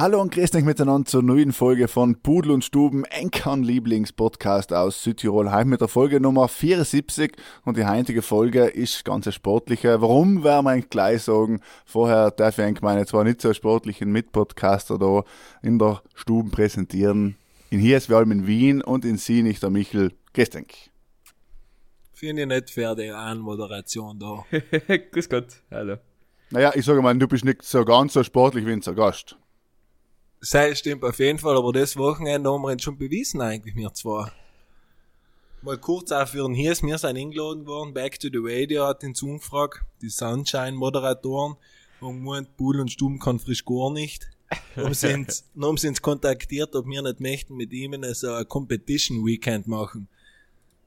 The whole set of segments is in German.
Hallo und grüß euch miteinander zur neuen Folge von Pudel und Stuben, Enkern Lieblingspodcast aus Südtirol. Heute mit der Folge Nummer 74 und die heutige Folge ist ganz eine sportliche. Warum werden wir eigentlich gleich sagen? Vorher darf ich eigentlich meine zwar nicht so sportlichen Mitpodcaster da in der Stuben präsentieren. In hier ist wir allem in Wien und in Sie nicht der Michel. Grüß euch. Finde ich nicht fair, die Anmoderation da. Grüß Gott, hallo. Naja, ich sage mal, du bist nicht so ganz so sportlich wie unser Gast. Das stimmt auf jeden Fall, aber das Wochenende haben wir uns schon bewiesen eigentlich, wir zwei. Mal kurz auch für den Hies, wir sind eingeladen worden, Back to the Radio hat den Zoom gefragt, die Sunshine-Moderatoren, haben gemeint, Bull und Stumm kann frisch gar nicht. Haben sie uns, haben sie uns kontaktiert, ob wir nicht möchten mit ihm so ein Competition Weekend machen.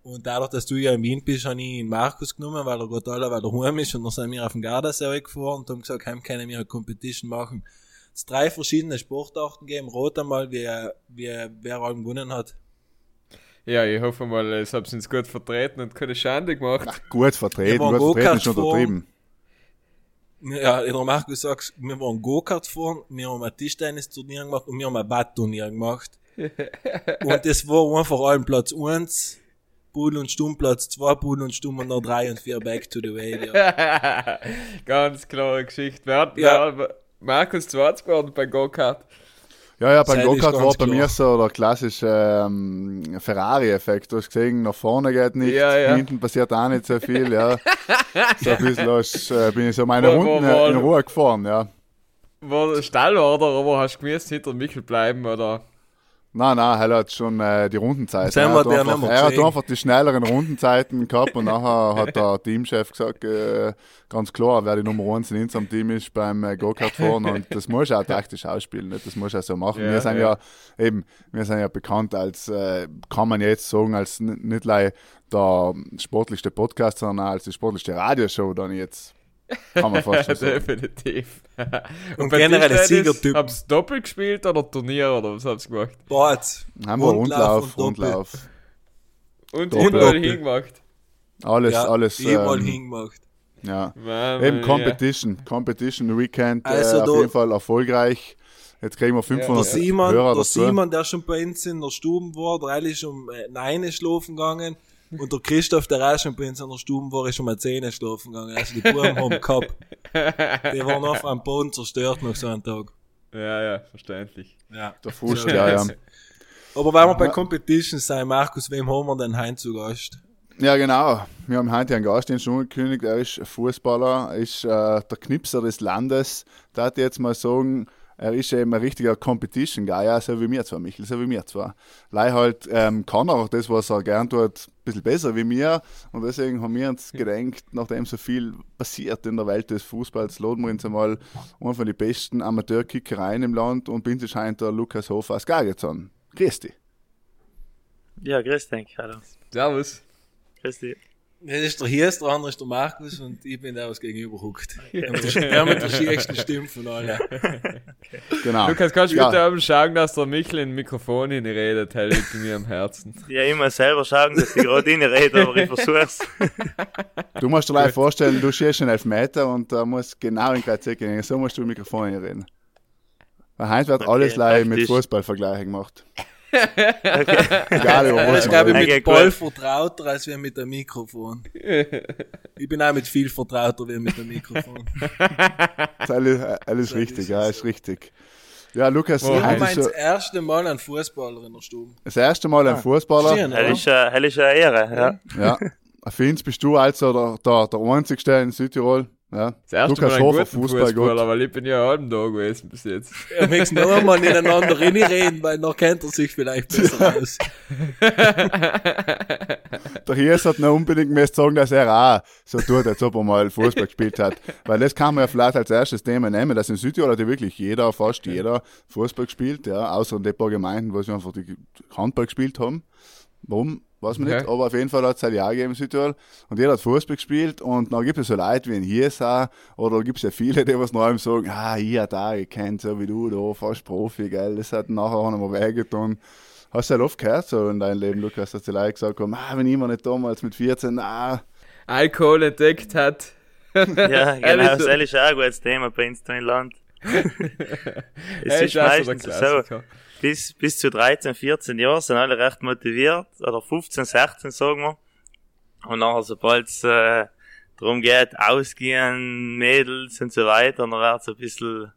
Und dadurch, dass du ja in Wien bist, habe ich ihn Markus genommen, weil er gerade alle, weil er heim ist, und dann sind wir auf den Gardasee gefahren und haben gesagt, heim können wir eine Competition machen. Es drei verschiedene Sportarten geben, rot einmal, wie, wie, wer allem gewonnen hat. Ja, ich hoffe mal, es habt uns gut vertreten und keine Schande gemacht. Ach, gut vertreten, Wir waren gut vertreten ist schon untertrieben. Ja, der Markus sagt, wir waren Go-Kart fahren, wir haben ein Tischtennis-Turnier gemacht und wir haben ein Badturnier gemacht. und das war einfach allen Platz 1, Pudel und Stumm Platz 2, Pudel und Stumm und noch 3 und 4 back to the radio. Ganz klare Geschichte. Wer hat Ja. ja. Markus Schwarz geworden bei Go-Kart? Ja, ja, beim Go-Kart war bei mir so der klassische ähm, Ferrari-Effekt. Du hast gesehen, nach vorne geht nicht, Ja, ja. hinten passiert auch nicht so viel, ja. So ein bisschen hast, äh, bin ich so meine Wo- wo- Runden wo- äh, in Ruhe gefahren, ja. War Stallorder, aber hast du gewusst, hinter Michel bleiben, oder? Nein, nein, er hat schon äh, die Rundenzeiten. Er hat, einfach, er hat einfach die schnelleren Rundenzeiten gehabt und nachher hat der Teamchef gesagt, äh, ganz klar, wer die Nummer 1 in unserem Team ist beim äh, Go-Kart fahren und das muss auch taktisch ausspielen, nicht? das muss auch so machen. Ja, wir sind ja. ja. eben, wir sind ja bekannt als, äh, kann man jetzt sagen, als nicht gleich der sportlichste Podcast, sondern als die sportlichste Radioshow dann jetzt. Kann man fast schon sagen. Definitiv. Und bei generell ein Siegertyp. Hab's doppelt gespielt oder Turnier oder was hab's gemacht? Bart. Haben wir Rundlauf, und Doppel. Rundlauf. Und überall hingemacht. Alles, Ja, alles. überall ähm, hingemacht. Ja. Mann, Eben ja. Competition, Competition Weekend, Also äh, auf jeden Fall erfolgreich. Jetzt kriegen wir Der 500 Simon, Hörer der. Simon, der schon bei uns in der Stube war, der ist um äh, 9 schlafen gegangen. Und der Christoph, der auch schon bei uns in der Stube war, ist um 10 schlafen gegangen. Also die Buben haben gehabt. Die waren einfach am Boden zerstört nach so einem Tag. Ja, ja, verständlich. Ja. Der Frust, ja, ja. Aber wenn wir bei Ja. Competitions sein, Markus, wem haben wir denn heim zu Gast? Ja, genau. Wir haben heute einen Gast den schon angekündigt. Er ist Fußballer, er ist äh, der Knipser des Landes. Da hat jetzt mal sagen, er ist eben ein richtiger Competition Guy, ja, so wie mir zwar, Michel, so wie mir zwar. Lei halt ähm, kann er auch das, was er gern tut, bisschen besser wie mir. Und deswegen haben wir uns gedacht, nachdem so viel passiert in der Welt des Fußballs, laden wir uns einmal einen von den besten Amateurkickereien im Land und bin scheint der Lukas Hofer aus Gagezon. Grüß dich. Ja, grüß dich, hallo. Servus. Grüß dich. Das ist der Hies, der andere ist der Markus und ich bin der, was gegenüber huckt. Der mit der, der mit der schiersten Stimme von allen. Genau. Lukas, kannst du Ja. bitte oben schauen, dass der Michel in Mikrofon redet, hält liegt mir am Herzen. Ja, ich muss selber schauen, dass ich gerade rede, aber ich versuch's. Du musst dir gleich vorstellen, du schießt einen Elfmeter und da muss genau in den Kreuz gehen. So musst du im Mikrofon reden. Weil heute wird Okay, alles gleich mit praktisch. Fußballvergleichen gemacht. Egal über Er was glaube ich. Okay, mit gut. Ball vertrauter als wir mit dem Mikrofon. Ich bin auch mit viel vertrauter wie mit dem Mikrofon. Das ist alles, alles So, richtig, ja, ist ist richtig. Ja, Lukas, Oh, Wir haben heute ist das erste Mal einen Fußballer in der Stube. das erste Mal ein Fußballer. Schön, Hell ist, hell ist eine Ehre, ja. Ja. Für uns bist du also der, der, der einzigste in Südtirol. Ja. Das erste Lukas Mal einen guten Fußball Fußballer, weil ich bin ja halben da gewesen bis jetzt. Wir müssen noch einmal ineinander reden, weil noch kennt er sich vielleicht besser aus. Der Hies hat noch unbedingt müssen sagen, dass er auch so tut, als ob er mal Fußball gespielt hat. Weil das kann man ja vielleicht als erstes Thema nehmen, dass in Südtirol hat ja wirklich jeder, fast jeder Fußball gespielt, ja, außer in den paar Gemeinden, wo sie einfach die Handball gespielt haben. Warum weiß man nicht, Okay. aber auf jeden Fall hat es ein Jahr gegeben in Südtirol und jeder hat Fußball gespielt und dann gibt es so Leute wie in Hiesa oder da gibt es ja viele, die was noch einmal sagen, ah, hier, da, ich kennt so wie du, da, fast Profi, gell, das hat nachher auch noch mal wehgetan. Hast du ja oft gehört so in deinem Leben, Lukas, dass die Leute gesagt haben, ah, wenn ich mir nicht damals mit 14, ah, Alkohol entdeckt hat. Ja, genau, das ist auch ein gutes Thema bei uns da im Land. es Hey, ist meistens so, Klassiker. Bis, bis zu 13, 14 Jahre sind alle recht motiviert, oder 15, 16 sagen wir. Und nachher, sobald es äh, darum geht, ausgehen, Mädels und so weiter, dann wird es ein bisschen,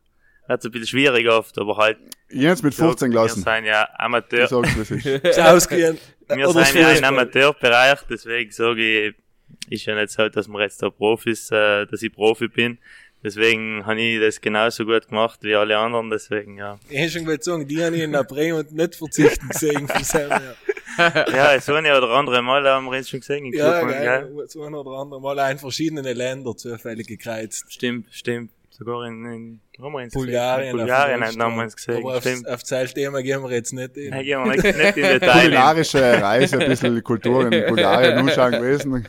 wird's ein bisschen schwierig oft, aber halt, hab's mit 15 wir gelassen. sind ja Amateur, Ich sag's, ausgehen. wir sind ja im. Amateurbereich, deswegen sage ich, ist ja nicht so, dass wir jetzt da Profis, äh, dass ich Profi bin. Deswegen habe ich das genauso gut gemacht wie alle anderen, deswegen, ja. Ich hätte schon sagen, die habe ich in der Bremen und nicht verzichten gesehen von selber. Ja, so eine oder andere Mal haben wir jetzt schon gesehen. Ja, Club, geil. So ein oder andere Mal in verschiedenen Ländern zufällig gekreuzt. Stimmt, stimmt. Sogar in, in haben wir Bulgarien. gesehen? Bulgarien auf haben wir uns gesehen. Aber auf, Stimmt. auf das Thema gehen wir jetzt nicht in. Ja, gehen wir nicht, nicht in Detail. kulinarische Reise, ein bisschen die Kultur in Bulgarien anschauen gewesen.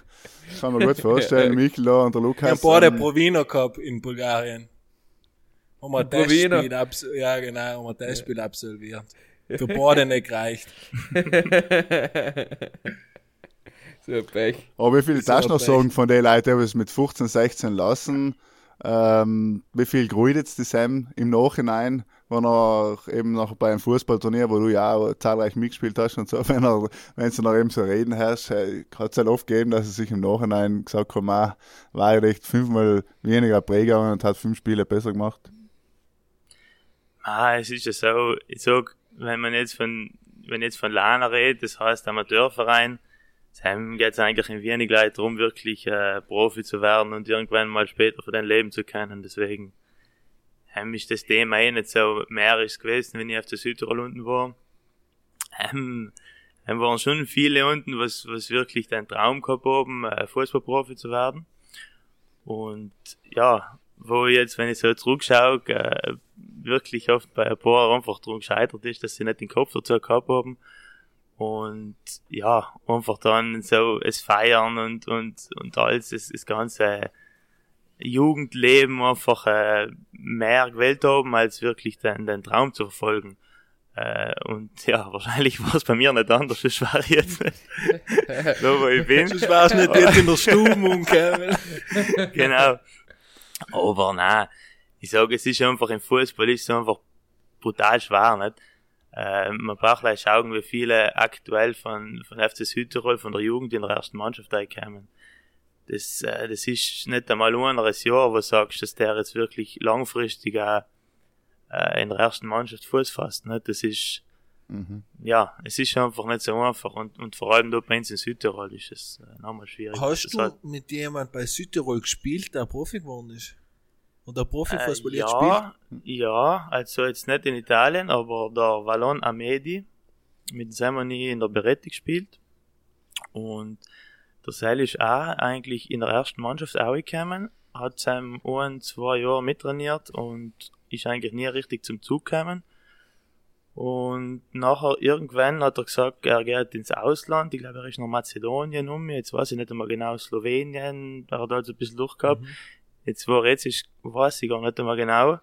Kann man gut vorstellen, Michael da und der Wir Lukas. haben beide Provino gehabt in Bulgarien. Haben wir ein Provino. Testspiel ja genau, haben wir ein Testspiel absolviert. Für beide nicht gereicht. so ein Pech. Aber wie viel So darfst du noch Pech. sagen von den Leuten, die es mit 15, 16 lassen? Ähm, wie viel gerührt jetzt die Sam im Nachhinein, wenn er eben noch bei einem Fußballturnier, wo du ja zahlreich mitgespielt hast und so, wenn er, wenn du noch eben so reden hörst, hat es halt oft gegeben, dass er sich im Nachhinein gesagt hat, ah, war ich echt fünfmal weniger Präger und hat fünf Spiele besser gemacht. Ah, es ist ja so, ich sag, wenn man jetzt von, wenn jetzt von Lana redet, das heißt Amateurverein, dann geht es eigentlich in wenig Leute darum, wirklich äh, Profi zu werden und irgendwann mal später von dein Leben zu können. Deswegen ähm, ist das Thema eh nicht so mehr ist gewesen, wenn ich auf der Südtirol unten war. Ähm, ähm, waren schon viele unten, was, was wirklich den Traum gehabt haben, äh, Fußballprofi zu werden. Und ja, wo ich jetzt, wenn ich so zurückschaue, äh, wirklich oft bei ein paar einfach drum gescheitert ist, dass sie nicht den Kopf dazu gehabt haben. Und ja, einfach dann so es feiern und, und, und alles, das, das ganze Jugendleben einfach äh, mehr gewählt haben, als wirklich den, den Traum zu verfolgen. Äh, und ja, wahrscheinlich war es bei mir nicht anders, das war jetzt nicht so, wo ich bin. Sonst wär's nicht jetzt in der Stube genau. Aber nein, ich sage, es ist einfach im Fußball ist es einfach brutal schwer, nicht? Äh, man braucht gleich schauen, wie viele aktuell von, von FC Südtirol, von der Jugend in der ersten Mannschaft reinkommen. Das, äh, das ist nicht einmal nur ein Jahr, wo du sagst, dass der jetzt wirklich langfristig auch, äh, in der ersten Mannschaft Fuß fasst, nicht? Das ist, Mhm. ja, es ist einfach nicht so einfach und, und vor allem da bei uns in Südtirol ist es äh, nochmal schwierig. Hast Das du hat- mit jemand bei Südtirol gespielt, der Profi geworden ist? Oder Profifußball Äh, jetzt spielt? ja, ja, also jetzt nicht in Italien, aber der Vallon Amedi, mit wir in der Beretti gespielt. Und der Seil ist auch eigentlich in der ersten Mannschaft auch gekommen, hat seinem ein, zwei Jahre mittrainiert und ist eigentlich nie richtig zum Zug gekommen. Und nachher irgendwann hat er gesagt, er geht ins Ausland. Ich glaube, er ist nach Mazedonien um. Jetzt weiß ich nicht einmal genau, Slowenien. Er hat also ein bisschen durchgehabt. Jetzt, wo er jetzt ist, weiß ich gar nicht einmal genau.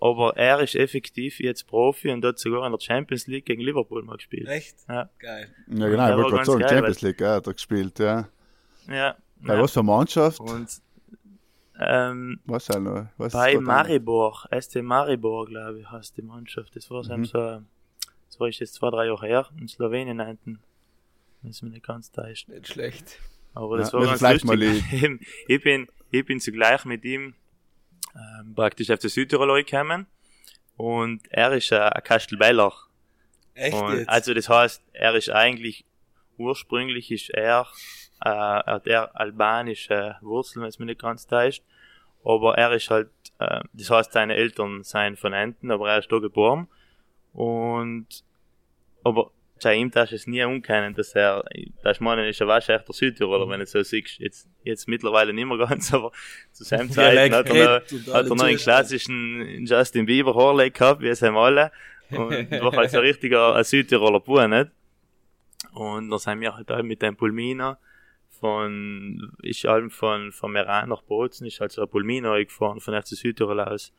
Aber er ist effektiv jetzt Profi und hat sogar in der Champions League gegen Liverpool mal gespielt. Echt? Ja. Geil. Ja, genau, ich war wollte gerade sagen, geil, Champions League, ja, hat er gespielt, ja. Ja. Bei ja. was für eine Mannschaft? Und ähm, Was halt noch? Was bei ist Maribor, SC Maribor, glaube ich, heißt die Mannschaft. Das war Mhm. so, das war ich jetzt zwei, drei Jahre her, in Slowenien hinten. Wenn es mich nicht ganz täuscht. Nicht schlecht. Aber das Ja, war müssen ganz mal lustig. Eben, ich bin, ich bin zugleich mit ihm ähm, praktisch auf der Südtirol gekommen und er ist äh, ein Kastelbeller. Echt Und, jetzt? also das heißt, er ist eigentlich ursprünglich ist er äh, er hat er albanische Wurzeln, wenn es mir nicht ganz täuscht. Aber er ist halt, äh, das heißt, seine Eltern seien von Enten, aber er ist da geboren. Und aber bei ihm darfst es nie umkennen, dass er, das meinen ist er wahrscheinlich der Südtiroler, wenn du so siehst. Jetzt, jetzt mittlerweile nicht mehr ganz, aber zu seinem Zeit hat er noch, hat er noch einen klassischen Justin Bieber Haarlei gehabt, wie es haben alle. Und war halt so ein richtiger ein Südtiroler Bub, nicht? Und dann sind wir halt halt mit dem Pulminer von, ich halt von, von Meran nach Bozen, ist halt so ein Pulminer gefahren von FC Südtirol aus.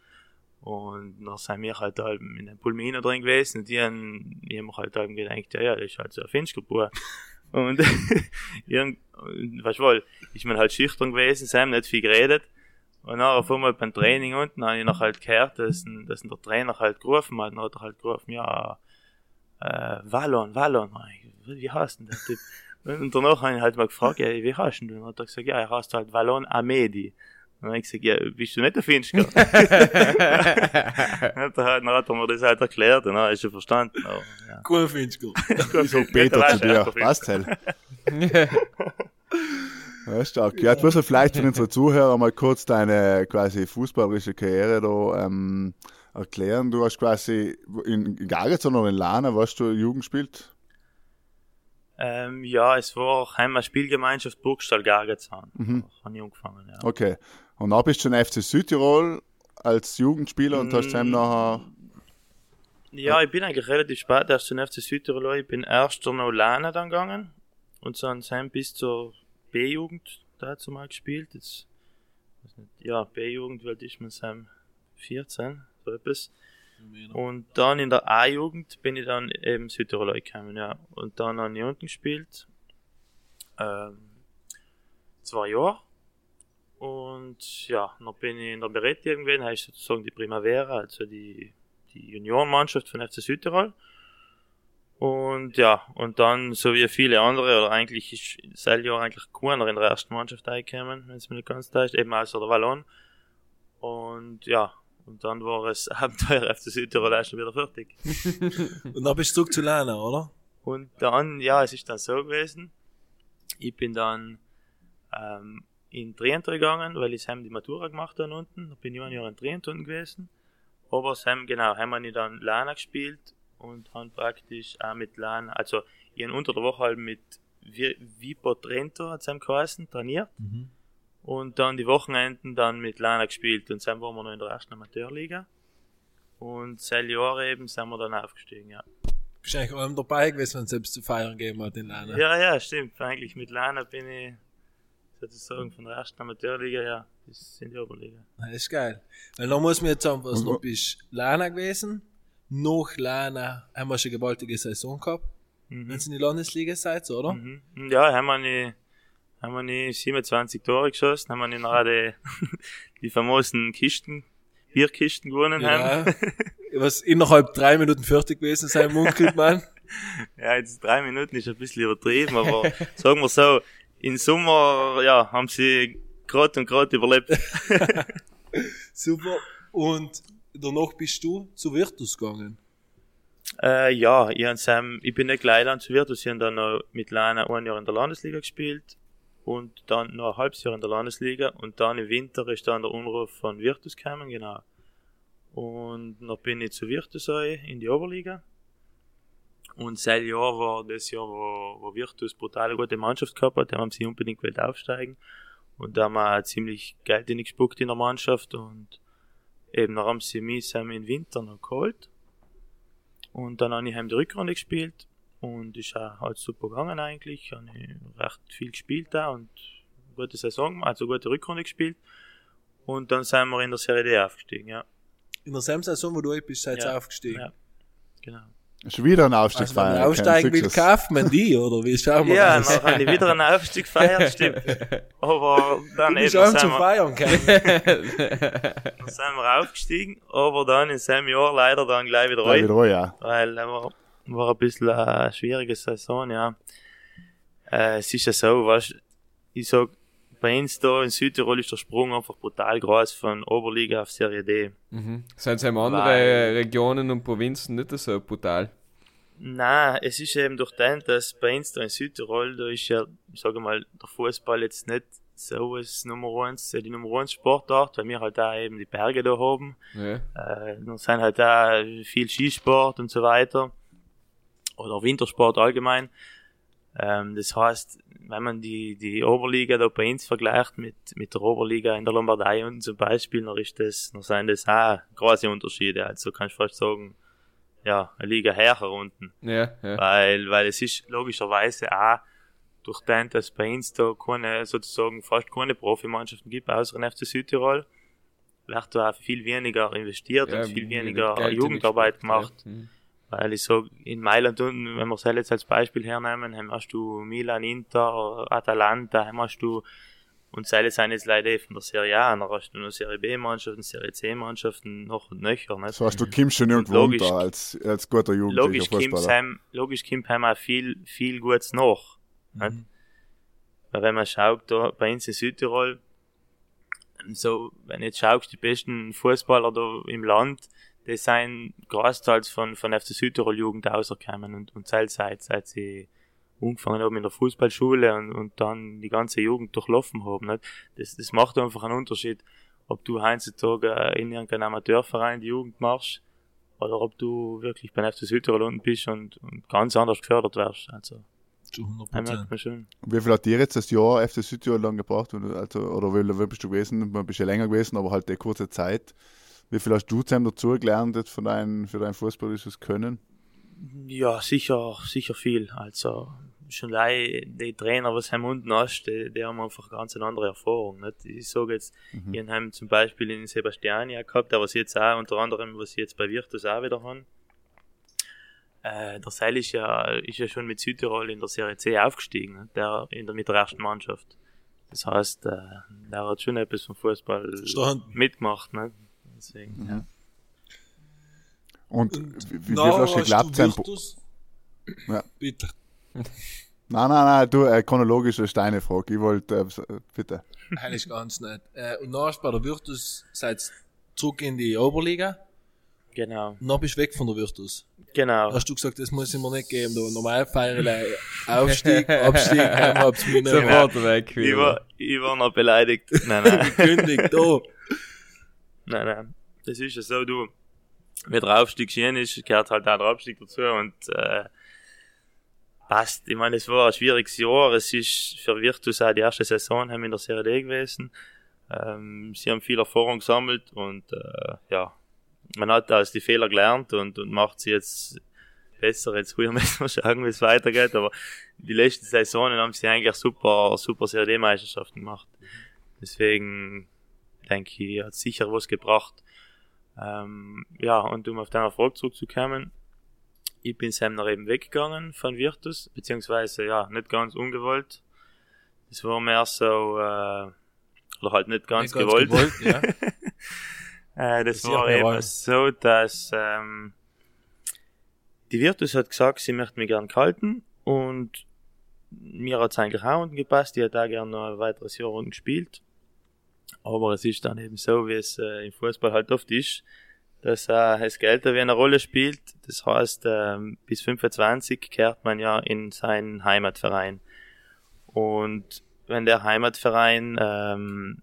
Und dann sind wir halt halt in dem Pulminer drin gewesen und die haben, die haben halt halt gedacht, ja, ja, das ist halt so ein Finchgerbur. Und, irgend, weißt du wohl, ich bin halt schüchtern gewesen, sie haben nicht viel geredet. Und dann auf einmal beim Training unten habe ich noch halt gehört, dass, dass der Trainer halt gerufen hat. Dann hat er halt gerufen, ja, äh, Wallon, Wallon. Wie heißt denn der Typ? Und danach habe ich halt mal gefragt, ja, wie heißt denn du? Und dann hat er gesagt, ja, er heißt halt Wallon Amedi. Und dann habe ich gesagt, ja, bist du nicht der Finchker? dann, hat er halt, dann hat er mir das halt erklärt und dann habe ich schon verstanden. Aber, ja. Cool, Finchkel. So Peter zu dir. Passt halt. Ja, stark. Ja, müssen wir vielleicht für unsere Zuhörer mal kurz deine quasi fußballerische Karriere da ähm, erklären. Du hast quasi in Gagazon oder in Lana, was du Jugend gespielt? Ähm, ja, es war heim eine Spielgemeinschaft Burgstall Gargazan. Mhm. Da habe ich angefangen, ja. Okay. Und dann bist du in FC Südtirol als Jugendspieler und hast dann nachher. Ja, ich bin eigentlich relativ spät erst zum FC Südtirol. Ich bin erst noch Lana dann gegangen und dann sind bis zur B-Jugend dazu mal gespielt. Jetzt, ja, B-Jugend, alt ist man sein? 14, so etwas. Und dann in der A-Jugend bin ich dann eben Südtirol gekommen, ja. Und dann habe ich unten gespielt. Ähm, zwei Jahre. Und ja, dann bin ich in der Beretti irgendwann, heißt sozusagen die Primavera, also die, die Juniorenmannschaft von FC Südtirol. Und ja, und dann, so wie viele andere, oder eigentlich ist dieses Jahr eigentlich keiner in der ersten Mannschaft eingekommen, wenn es mir nicht ganz ist, eben außer der Wallon. Und ja, und dann war es Abenteuer FC Südtirol erst schon wieder fertig. Und dann bist du zurück zu Lana, oder? Und dann, ja, es ist dann so gewesen, ich bin dann ähm, in Trient gegangen, weil ich heim die Matura gemacht habe unten, da bin ich ein Jahr in Trient unten gewesen. Aber heim, genau, heim habe ich dann Lana gespielt und haben praktisch auch mit Lana, also ich habe unter der Woche halt mit Vi- Vipo Trento, hat es geheißen, trainiert. Und dann die Wochenenden dann mit Lana gespielt und dann waren wir noch in der ersten Amateurliga. Und seit Jahren eben sind wir dann aufgestiegen, ja. Bist eigentlich allem dabei gewesen, wenn es selbst zu feiern gegeben hat in Lana? Ja, ja, stimmt. Eigentlich mit Lana bin ich sozusagen von der ersten Amateurliga ja bis in die Oberliga. Das ist geil. Weil dann muss man jetzt sagen, was du bist Lana gewesen. Nach Lana haben wir schon eine gewaltige Saison gehabt. Mhm. Wenn es in die Landesliga seid, oder? Mhm. Ja, haben wir nicht, haben wir nicht 27 Tore geschossen, haben wir nicht gerade die famosen Kisten, Bierkisten gewonnen haben. Ja. Was innerhalb drei Minuten fertig gewesen sein, munkelt man. Ja, jetzt drei Minuten ist ein bisschen übertrieben, aber sagen wir so, im Sommer, ja, haben sie gerade und gerade überlebt. Super. Und danach bist du zu Virtus gegangen. Äh, ja, ich, han Sam, ich bin nicht gleich dann zu Virtus, ich habe dann noch mit Lana ein Jahr in der Landesliga gespielt und dann noch ein halbes Jahr in der Landesliga und dann im Winter ist dann der Unruf von Virtus gekommen, genau. Und dann bin ich zu Virtus ein, in die Oberliga. Und seit Jahr war das Jahr, wo, wo Virtus brutal gute Mannschaft gehabt hat, da haben sie unbedingt gewollt aufsteigen. Und da haben wir ziemlich Geld gespuckt in der Mannschaft und eben dann haben sie mich im Winter noch geholt. Und dann habe ich heim die Rückrunde gespielt und ist auch halt super gegangen eigentlich. Habe ich recht viel gespielt da und gute Saison, also gute Rückrunde gespielt. Und dann sind wir in der Serie D aufgestiegen, ja. In der selben Saison, wo du bist, seid ihr Ja. aufgestiegen. Ja. Genau. Schon wieder ein Also Aufstiegsfeier. man aufsteigen will, Success. kauft man die, oder wie schauen wir Ja, das? dann habe ich wieder einen Aufstieg gefeiert, stimmt. Aber dann eben zum wir, Feiern gekommen. dann sind wir aufgestiegen, aber dann in seinem Jahr leider dann gleich wieder Gleich rein. wieder ja. weil er war, war ein bisschen eine schwierige Saison, ja. Äh, es ist ja so, was ich sag, bei uns da in Südtirol ist der Sprung einfach brutal groß von Oberliga auf Serie D. Mhm. Sind es eben andere Weil- Regionen und Provinzen nicht so brutal? Nein, es ist eben durch den, dass bei uns da in Südtirol, da ist ja, ich sage mal, der Fußball jetzt nicht so das Nummer eins, die Nummer eins Sportart, weil wir halt da eben die Berge da haben. Ja. Äh, dann sind halt da viel Skisport und so weiter. Oder Wintersport allgemein. Ähm, das heißt, wenn man die, die Oberliga da bei uns vergleicht mit, mit der Oberliga in der Lombardei und zum Beispiel, dann ist das, dann sind das auch große Unterschiede. Also kannst du fast sagen, ja, eine Liga höher unten. Ja, ja. Weil, weil es ist logischerweise auch durch den, dass bei uns da keine, sozusagen fast keine Profimannschaften gibt, außer in FC Südtirol, wird da auch viel weniger investiert ja und viel weniger Geld Jugendarbeit gemacht. Ja. Mhm. Weil ich sag, in Mailand unten, wenn wir es jetzt als Beispiel hernehmen, dann hast du Milan, Inter, Atalanta, dann hast du, und Seile sind jetzt leider eh von der Serie A, dann hast du noch Serie B-Mannschaften, Serie C-Mannschaften, noch und nöcher, nicht? So hast du Kim schon irgendwo Logisch. unter als, als guter Jugendlicher logisch Fußballer. heim, logisch kommt heim auch viel, viel Gutes nach. nicht? Weil wenn man schaut, da bei uns in Südtirol, so, wenn du jetzt schaust, die besten Fußballer da im Land, die sind großteils von, von FC Südtirol Jugend rausgekommen und, und seit, seit, seit sie angefangen haben in der Fußballschule und, und dann die ganze Jugend durchlaufen haben, nicht? Das, das macht einfach einen Unterschied, ob du heutzutage äh, in irgendeinem Amateurverein die Jugend machst oder ob du wirklich beim FC Südtirol unten bist und, und ganz anders gefördert wirst. Also, Zu 100 da merkt man schon. Wie viel hat dir jetzt das Jahr FC Südtirol lang gebraucht? Und Also, oder wie, wie bist du gewesen? Du bist ja länger gewesen, aber halt die kurze Zeit. Wie viel hast du gelernt jetzt von dein, für dein fußballisches Können? Ja, sicher, sicher viel. Also, schon allein die Trainer, was du unten hast, die, die haben einfach ganz eine andere Erfahrung. Nicht? Ich sage jetzt, Mhm. ich haben zum Beispiel in Sebastiania gehabt, der was jetzt auch, unter anderem, was sie jetzt bei Virtus auch wieder haben. Äh, der Seil ist ja, ist ja schon mit Südtirol in der Serie C aufgestiegen, nicht? der, in der, mit der ersten Mannschaft. Das heißt, äh, der hat schon etwas vom Fußball Verstanden. mitgemacht. Nicht? Deswegen, Mhm. ja. Und, wie, wie, wie hast du hast geglaubt? sein-? Ja. Bitte. Nein, nein, nein, du, äh, chronologisch ist deine Frage. Ich wollte, äh, äh, bitte. Heilig ganz nicht. Äh, und dann hast du bei der Virtus, seid zurück in die Oberliga, Genau, und dann bist du weg von der Virtus. genau. Hast du gesagt, das muss ich mir nicht geben, da normal feiern, Aufstieg, Abstieg, nicht Sofort weg Ich war, ich war noch beleidigt. Nein, nein. gekündigt, da. Nein, nein. Das ist ja so, du, wenn der Aufstieg schön ist, gehört halt auch der Abstieg dazu und, äh, passt. Ich meine, es war ein schwieriges Jahr. Es ist für Virtus auch die erste Saison haben in der Serie D gewesen. Ähm, sie haben viel Erfahrung gesammelt und, äh, ja, man hat aus die Fehler gelernt und, und macht sie jetzt besser. Jetzt früher müssen wir schauen, wie es weitergeht, aber die letzten Saisonen haben sie eigentlich super, super Serie D-Meisterschaften gemacht. Deswegen, denke ich, hat sicher was gebracht. Ähm, ja, und um auf deine Frage zurückzukommen, ich bin Semner eben weggegangen von Virtus, beziehungsweise, ja, nicht ganz ungewollt. Das war mehr so, äh, oder halt nicht ganz, Nicht ganz gewollt. gewollt, ja. äh, das Das war eben normal. so, dass ähm, die Virtus hat gesagt, sie möchte mich gern halten und mir hat's eigentlich auch unten gepasst. Die hat auch gern noch ein weiteres Jahr unten gespielt. Aber es ist dann eben so, wie es äh, im Fußball halt oft ist, dass äh, das Geld eine Rolle spielt. Das heißt, ähm, bis 25 kehrt man ja in seinen Heimatverein. Und wenn der Heimatverein ähm,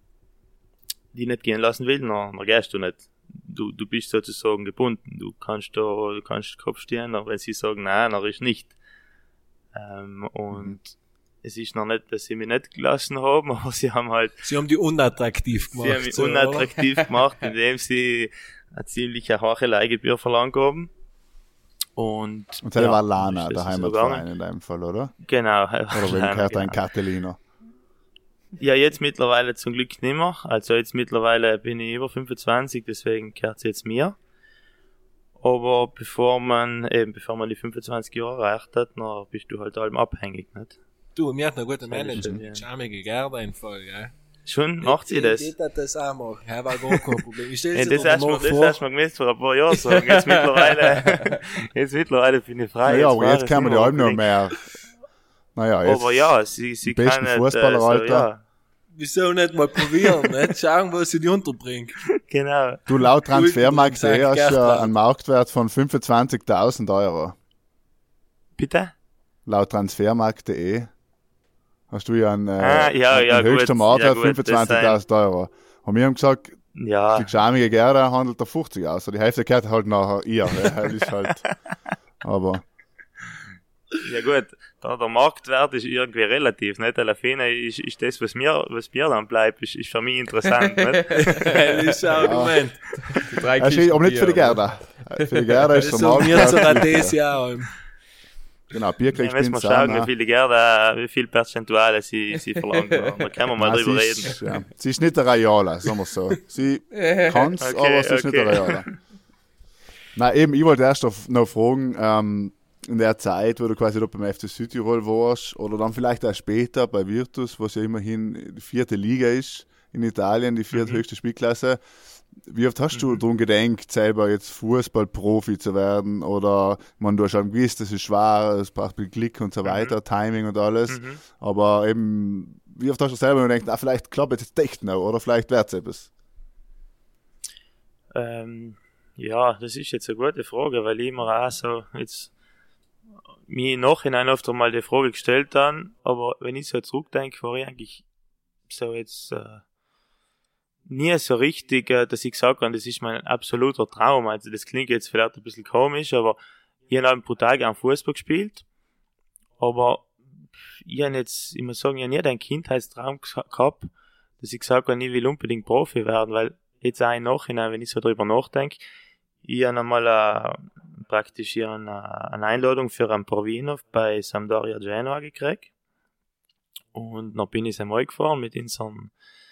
die nicht gehen lassen will, dann, dann gehst du nicht. Du, du bist sozusagen gebunden. Du kannst da, du kannst Kopf stehen, aber wenn sie sagen, nein, dann ist nicht. Ähm, und es ist noch nicht, dass sie mich nicht gelassen haben, aber sie haben halt Sie haben die unattraktiv gemacht. Sie haben mich so, unattraktiv gemacht, indem sie eine ziemliche hohe Leihgebühr verlangt haben. Und, Und das ja, war Lana, der Heimatverein in deinem Fall, oder? Genau. Oder wem gehört ein genau. Catalino? Ja, jetzt mittlerweile zum Glück nicht mehr. Also jetzt mittlerweile bin ich über 25, deswegen gehört sie jetzt mir. Aber bevor man, eben bevor man die 25 Jahre erreicht hat, dann bist du halt allem abhängig, nicht? Du, mir hat noch gute Ja, Manager. ja. Charmige Gerda im Fall, gell? Schon macht sie das. Die hat das auch machen. Ja, war gar kein Problem. Ich stell Ja, dir das du mal das du mir gemisst vor ein paar Jahren sagen. Jetzt mittlerweile, jetzt mittlerweile bin ich frei. Naja, aber jetzt kann man nicht die Alben noch mehr. Naja, jetzt. Aber ja, sie, sie kann nicht, Fußballer, äh, so, Alter. ja, Wieso nicht mal probieren, nicht? Schauen, wo sie die unterbringt. genau. Du laut Transfermarkt.de St. hast ja einen Marktwert von 25.000 Euro. Bitte? Laut Transfermarkt.de hast du ja einen, äh, Ah, ja, einen ja, höchsten gut, Marktwert ja, gut, das 25.000 Euro. Und wir haben gesagt, Ja, die schamige Gerda handelt da 50 aus. Die Hälfte gehört halt nachher ihr. Das ist halt, aber ja gut, der Marktwert ist irgendwie relativ, nicht? Alle Fine ist, ist das, was mir, was mir dann bleibt, ist, ist für mich interessant, nicht? das ist ein Argument. Die drei das ist Kisten aber nicht für die. Gerda. Filigerda ist Das der sagen wir Marktplatz. sogar dieses Jahr. Genau, Bierkrieg Ja, müssen wir spielt schauen, wie viele Gerda, wie viel Perzentuale sie, sie verlangt. Da können wir mal Nein, drüber sie reden. ist, ja, sie ist nicht der Raiola, sagen wir so. Sie kann's, Okay, aber sie ist nicht der okay. Raiola. Na eben, ich wollte erst noch, noch fragen, ähm, in der Zeit, wo du quasi dort beim FC Südtirol warst, oder dann vielleicht auch später bei Virtus, was ja immerhin die vierte Liga ist in Italien, die vierthöchste Spielklasse. Wie oft hast du darum gedenkt, selber jetzt Fußballprofi zu werden? Oder, man, du hast schon gewusst, das ist schwer, es braucht viel Glück und so weiter, Timing und alles. Mhm. Aber eben, wie oft hast du selber gedacht, ah, vielleicht klappt es jetzt echt noch, oder vielleicht wird es etwas? Ähm, ja, das ist jetzt eine gute Frage, weil ich mir auch so jetzt mir im Nachhinein oft einmal die Frage gestellt dann, aber wenn ich so zurückdenke, war ich eigentlich so jetzt äh, nie so richtig, äh, dass ich gesagt habe, das ist mein absoluter Traum. Also das klingt jetzt vielleicht ein bisschen komisch, aber ich habe brutal gern Fußball gespielt, aber ich habe jetzt, ich muss sagen, ich habe nie den Kindheitstraum gehabt, dass ich gesagt habe, ich will unbedingt Profi werden, weil jetzt auch im Nachhinein, wenn ich so drüber nachdenke, ich habe einmal äh, praktisch hier eine, eine Einladung für einen Provino bei Sampdoria Genoa gekriegt. Und dann bin ich einmal gefahren mit unseren, äh,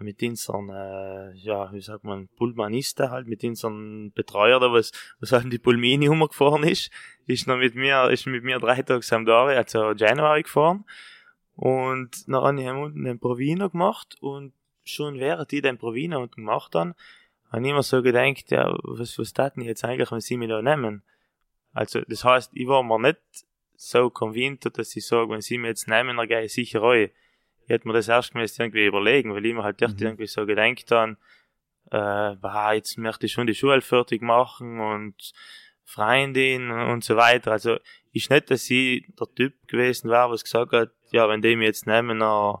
mit unseren, äh, ja, wie sagt man, Pullmanisten halt, mit unseren Betreuer da, was, was halt in die Pulmini rumgefahren ist, ist noch mit mir, ist mit mir drei Tage Sampdoria, also Genoa gefahren. Und dann habe ich unten den Provino gemacht und schon während ich den Provino unten gemacht habe, habe ich immer so gedacht, ja, was, was taten die jetzt eigentlich, wenn sie mich da nehmen? Also, das heißt, ich war mir nicht so convinced, dass ich sage, wenn sie mich jetzt nehmen, dann gehe ich sicher rein. Ich hätte mir das erst mal irgendwie überlegen, weil ich mir halt echt irgendwie so gedacht habe, äh, bah, jetzt möchte ich schon die Schule fertig machen und Freundin und so weiter. Also, ist nicht, dass ich der Typ gewesen wäre, was gesagt hat, ja, wenn die mich jetzt nehmen, dann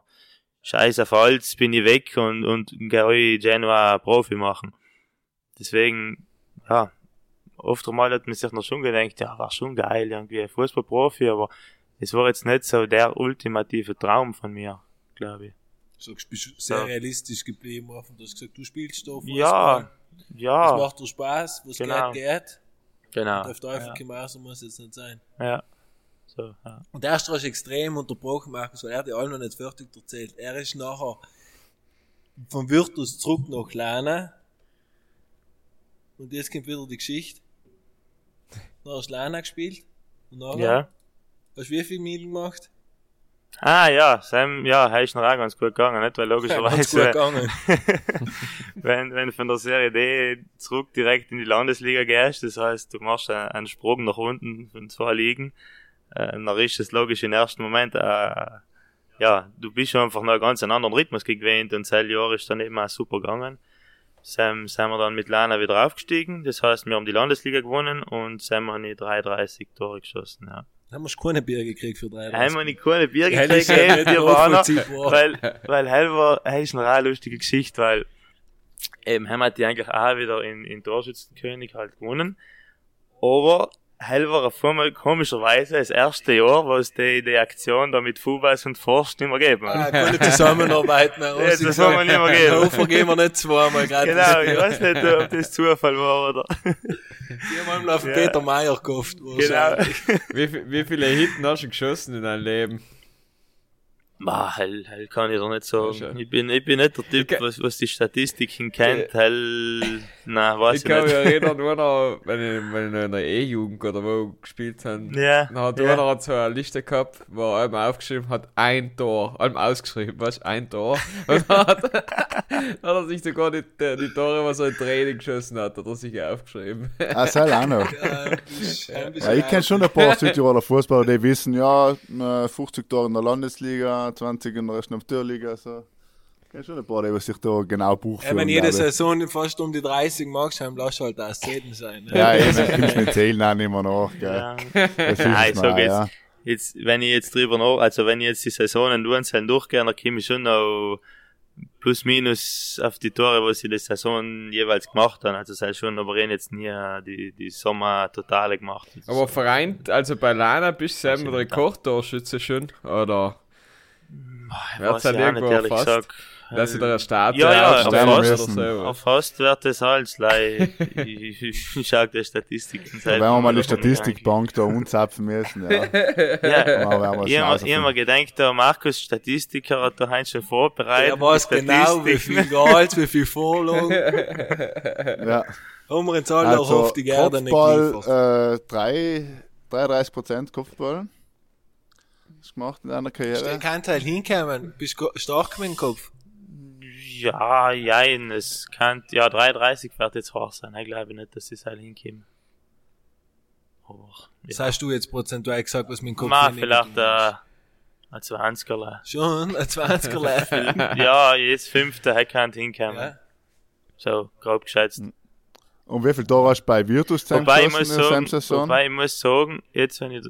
scheiß auf alles, bin ich weg und, und gehe Genua Profi machen. Deswegen, ja, oft einmal hat man sich noch schon gedacht, ja, war schon geil, irgendwie Fußballprofi, aber es war jetzt nicht so der ultimative Traum von mir, glaube ich. So, du bist sehr Ja. realistisch geblieben, offen. Du hast gesagt, du spielst da Fußball. Ja, Es ja, macht dir Spaß, was Genau. geht, geht. genau. Und auf Teufel Ja, komm raus, muss jetzt nicht sein. ja. So, ja. Und hast du extrem unterbrochen, Markus, weil er hat ja allem noch nicht fertig erzählt. Er ist nachher von Virtus zurück nach Lana. Und jetzt kommt wieder die Geschichte. Dann hast du Lana gespielt. Und nachher ja. hast du wie viel Mil gemacht? Ah, ja, Sam, ja, er ist noch auch ganz gut gegangen, nicht? Weil Ganz gut logischerweise, gegangen. wenn, wenn du von der Serie D zurück direkt in die Landesliga gehst, das heißt, du machst einen, einen Sprung nach unten von zwei Ligen, äh, dann ist es logisch im ersten Moment, äh, ja, du bist schon einfach noch einen ganz anderen Rhythmus gewöhnt und seit Jahr ist dann eben auch super gegangen. Sam, sind wir dann mit Lana wieder aufgestiegen, das heißt, wir haben die Landesliga gewonnen und Sam haben die 33 Tore geschossen, ja. Dann haben wir keine Bier gekriegt für drei Haben wir nicht keine Bier gekriegt, nicht die waren noch, weil, weil Hell war, Hell ist eine recht lustige Geschichte, weil, eben, haben hat die eigentlich auch wieder in, in Torschützenkönig halt gewonnen. Aber Hell war auf einmal komischerweise das erste Jahr, wo es die, die Aktion da mit Fubas und Forst nicht mehr gegeben Ah, hat. keine Zusammenarbeit mehr. Ja, das haben wir nicht mehr gegeben. Hofer gehen wir nicht zweimal gratis. Genau, ich weiß nicht, ob das Zufall war oder. Die haben einmal auf den Ja. Peter Meyer gekauft. Genau. wahrscheinlich. Wie, wie viele Hitten hast du geschossen in deinem Leben? Ma, Hell, Hell kann ich doch nicht Ja, sagen. schon. Ich bin, ich bin nicht der Typ, Ich was, was die Statistiken kennt. Hell, na, weiß Ich ich, kann mich nicht. erinnern, nur noch, wenn ich, wenn ich noch in der E-Jugend oder wo gespielt habe. Ja, Dann hat ja. einer hat so eine Liste gehabt, wo er einmal aufgeschrieben hat, ein Tor, allem ausgeschrieben, weißt du, ein Tor. Und dann hat, dann hat er sich sogar die, die, die Tore, was er in Training geschossen hat, hat er sich aufgeschrieben. Ah, sei auch noch. Ja, Ja, ich kenne schon ein paar Südtiroler Fußballer, die wissen, ja, äh, 50 Tore in der Landesliga, 20 in der Nationalliga, so. Ich kenne schon ein paar, die sich da genau Buch Ja, wenn jede glaube ich. Saison fast um die 30 magst, dann lass halt auch 10 sein. Ne? Ja, eben, dann du mit Zählen auch nicht mehr nach, gell. Ja. Das Nein, hilft so mir auch, geht's. ja. Jetzt, wenn ich jetzt drüber nach, also wenn ich jetzt die Saisonen durchzählen durchgehe, dann komme ich schon noch plus minus auf die Tore, was ich die Saison jeweils gemacht habe. Also heißt schon, aber ich jetzt nie die, die Sommer totale gemacht. Aber vereint, also bei Lana bist du selber ja. Rekordtorschütze schon, oder? Wer Weiß hat ich nicht, irgendwo ehrlich fast? gesagt. Dass sie da eine Statue Ja, ja, aufstellen auf oder fast. so. Auf fast wird das alles, lei. ich, ich, ich schaue die Statistiken Da werden wir mal die Statistikbank da unzapfen müssen. Ja. Ja, ich habe ich mir gedacht, der Markus Statistiker hat da heute schon vorbereitet. Er weiß genau, wie viel Gehalt, wie viel Vorlagen. ja. Haben wir jetzt alle auch Also, auf die Gerde nicht. Kopfball, äh, drei, 33% Kopfball. Ist gemacht in deiner Karriere. kein Teil hinkommen. Bist du stark mit dem Kopf. Ja, jein, es kann, ja, 33 wird jetzt hoch sein. Ich glaube nicht, dass es halt hinkommen. Aber, Das ja. hast du jetzt prozentual gesagt, was mein Kopf Ma, vielleicht, äh, ein 20er. ist. Schon, ein 20er Level. ja, jetzt fünfte, er kann hinkommen. ja. So, grob geschätzt. Und wie viel Tore hast du bei Virtus Wobei ich, zusammengeschossen muss in der sagen, Saison? wobei ich muss sagen, jetzt, wenn ich,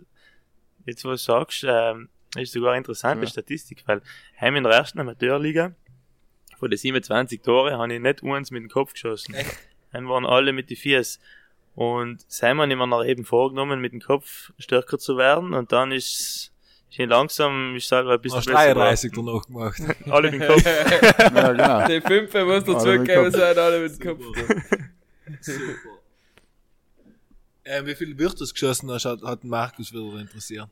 jetzt, wo du sagst, ähm, ist sogar eine interessante Ja. Statistik, weil heim in der ersten Amateurliga, von den 27 Tore, habe ich nicht eins mit dem Kopf geschossen. Echt? Dann waren alle mit den Fies. Und Simon haben wir noch eben vorgenommen, mit dem Kopf stärker zu werden, und dann ist, ich langsam, ich sage, ein bisschen Hast besser 33 danach gemacht. Alle mit dem Kopf. ja, genau. Die Fünfe muss dazugeben, sind alle mit dem Kopf. Super. Ähm, wie viele Virtus geschossen hast, hat, hat Markus wieder interessiert.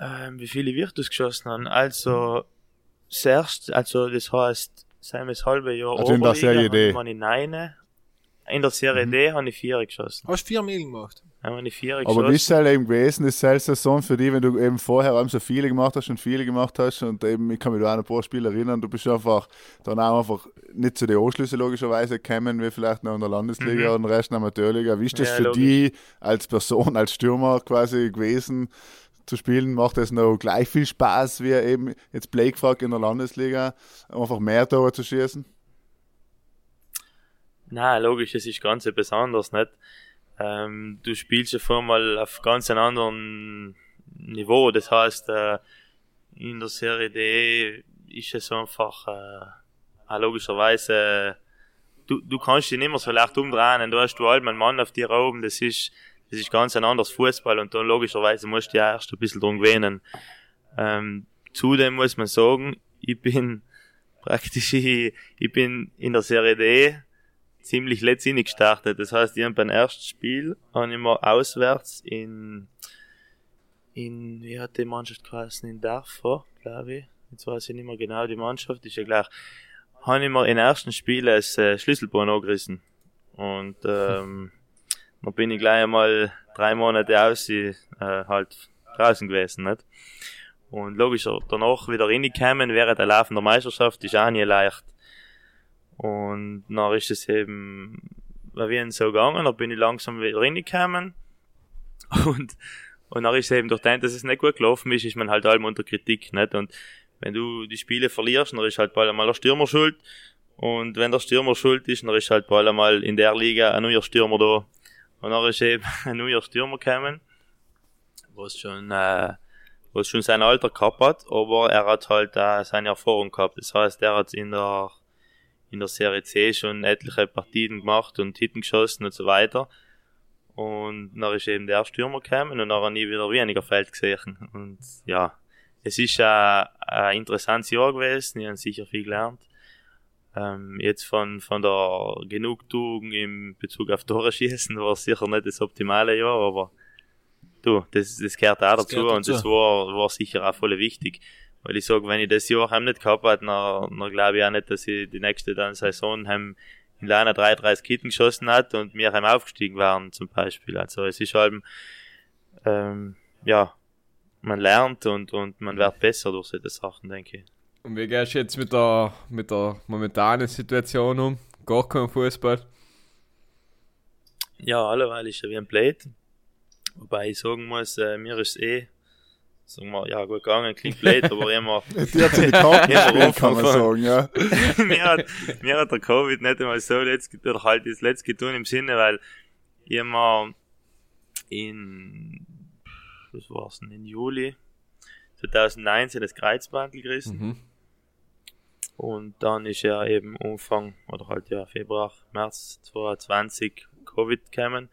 Ähm, wie viele Virtus geschossen haben. Also, zuerst, also das heißt, sein das halbe Jahr Also in der Serie D. habe ich neune. In der Serie D habe ich vier geschossen. Hast vier Mil gemacht. Habe ich vier Aber wie geschossen. ist es halt eben gewesen, ist halt Saison für dich, wenn du eben vorher eben so viele gemacht hast und viele gemacht hast und eben, ich kann mich da an ein paar Spiele erinnern, du bist einfach dann auch einfach nicht zu den Anschlüsse logischerweise gekommen, wie vielleicht noch in der Landesliga und den Rest in der Amateurliga. Wie ist das Mhm. Ja, für logisch. dich als Person, als Stürmer quasi gewesen zu spielen? Macht das noch gleich viel Spaß, wie eben jetzt Blake fragt in der Landesliga, einfach mehr Tore zu schießen? Nein, logisch, es ist ganz besonders, nicht? Ähm, du spielst ja vor mal auf ganz einem anderen Niveau. Das heißt, äh, in der Serie D ist es einfach, äh, logischerweise, äh, du, du kannst dich nicht mehr so leicht umdrehen. Und da hast du halt einen Mann auf dir oben, das ist, das ist ganz ein anderes Fußball und dann logischerweise musst du ja erst ein bisschen drum gewöhnen. Ähm, zudem muss man sagen, ich bin praktisch, ich, ich bin in der Serie D ziemlich letztsinnig gestartet. Das heißt, ich hab beim ersten Spiel habe ich mal auswärts in, in, wie hat die Mannschaft geheißen? In Darfur, glaube ich. Jetzt weiß ich nicht mehr genau die Mannschaft, ist ja gleich. Habe ich mir im ersten Spiel das äh, Schlüsselbein angerissen. Und, ähm, dann bin ich gleich einmal drei Monate aus, äh, halt draußen gewesen, nicht? Und logisch, danach wieder reingekommen, während der laufenden Meisterschaft, ist auch nie leicht. Und dann ist es eben, wie so gegangen, dann bin ich langsam wieder reingekommen. Und, und dann ist es eben durch den, dass es nicht gut gelaufen ist, ist man halt allem unter Kritik, nicht? Und wenn du die Spiele verlierst, dann ist halt bald einmal der Stürmer schuld. Und wenn der Stürmer schuld ist, dann ist halt bald einmal in der Liga ein neuer Stürmer da. Und dann ist eben ein neuer Stürmer gekommen, was schon, äh, was schon sein Alter gehabt hat, aber er hat halt äh, seine Erfahrung gehabt. Das heißt, er hat in der in der Serie C schon etliche Partien gemacht und Hitten geschossen und so weiter. Und dann ist eben der Stürmer gekommen und dann habe ich wieder weniger Feld gesehen. Und ja, es ist ein, ein interessantes Jahr gewesen, ich habe sicher viel gelernt. Ähm, jetzt von, von der Genugtuung im Bezug auf Tore schießen war es sicher nicht das optimale Jahr, aber du, das, das gehört auch Das dazu gehört und dazu. das war, war sicher auch voll wichtig. Weil ich sage, wenn ich das Jahr heim nicht gehabt hätte, dann, dann glaube ich auch nicht, dass ich die nächste dann Saison heim in Lana 33 Kitten geschossen hat und wir heim aufgestiegen waren zum Beispiel. Also es ist halt, ähm, ja, man lernt und, und man wird besser durch solche Sachen, denke ich. Und wie gehst du jetzt mit der, mit der momentanen Situation um? Gar kein Fußball. Ja, alleweil ist ja wie ein Blade. Wobei ich sagen muss, äh, mir ist eh, sagen wir, ja gut gegangen, klingt blöd, aber immer, Die hat in die Karten gespielt, kann man sagen, ja. mir, hat, mir hat der Covid nicht einmal so letzt, oder halt das letzt getan im Sinne, weil ich immer in, was war's denn, in Juli 2019 das Kreuzbandel gerissen. Mhm. Und dann ist ja eben Anfang, oder halt ja Februar, März 2020 Covid gekommen.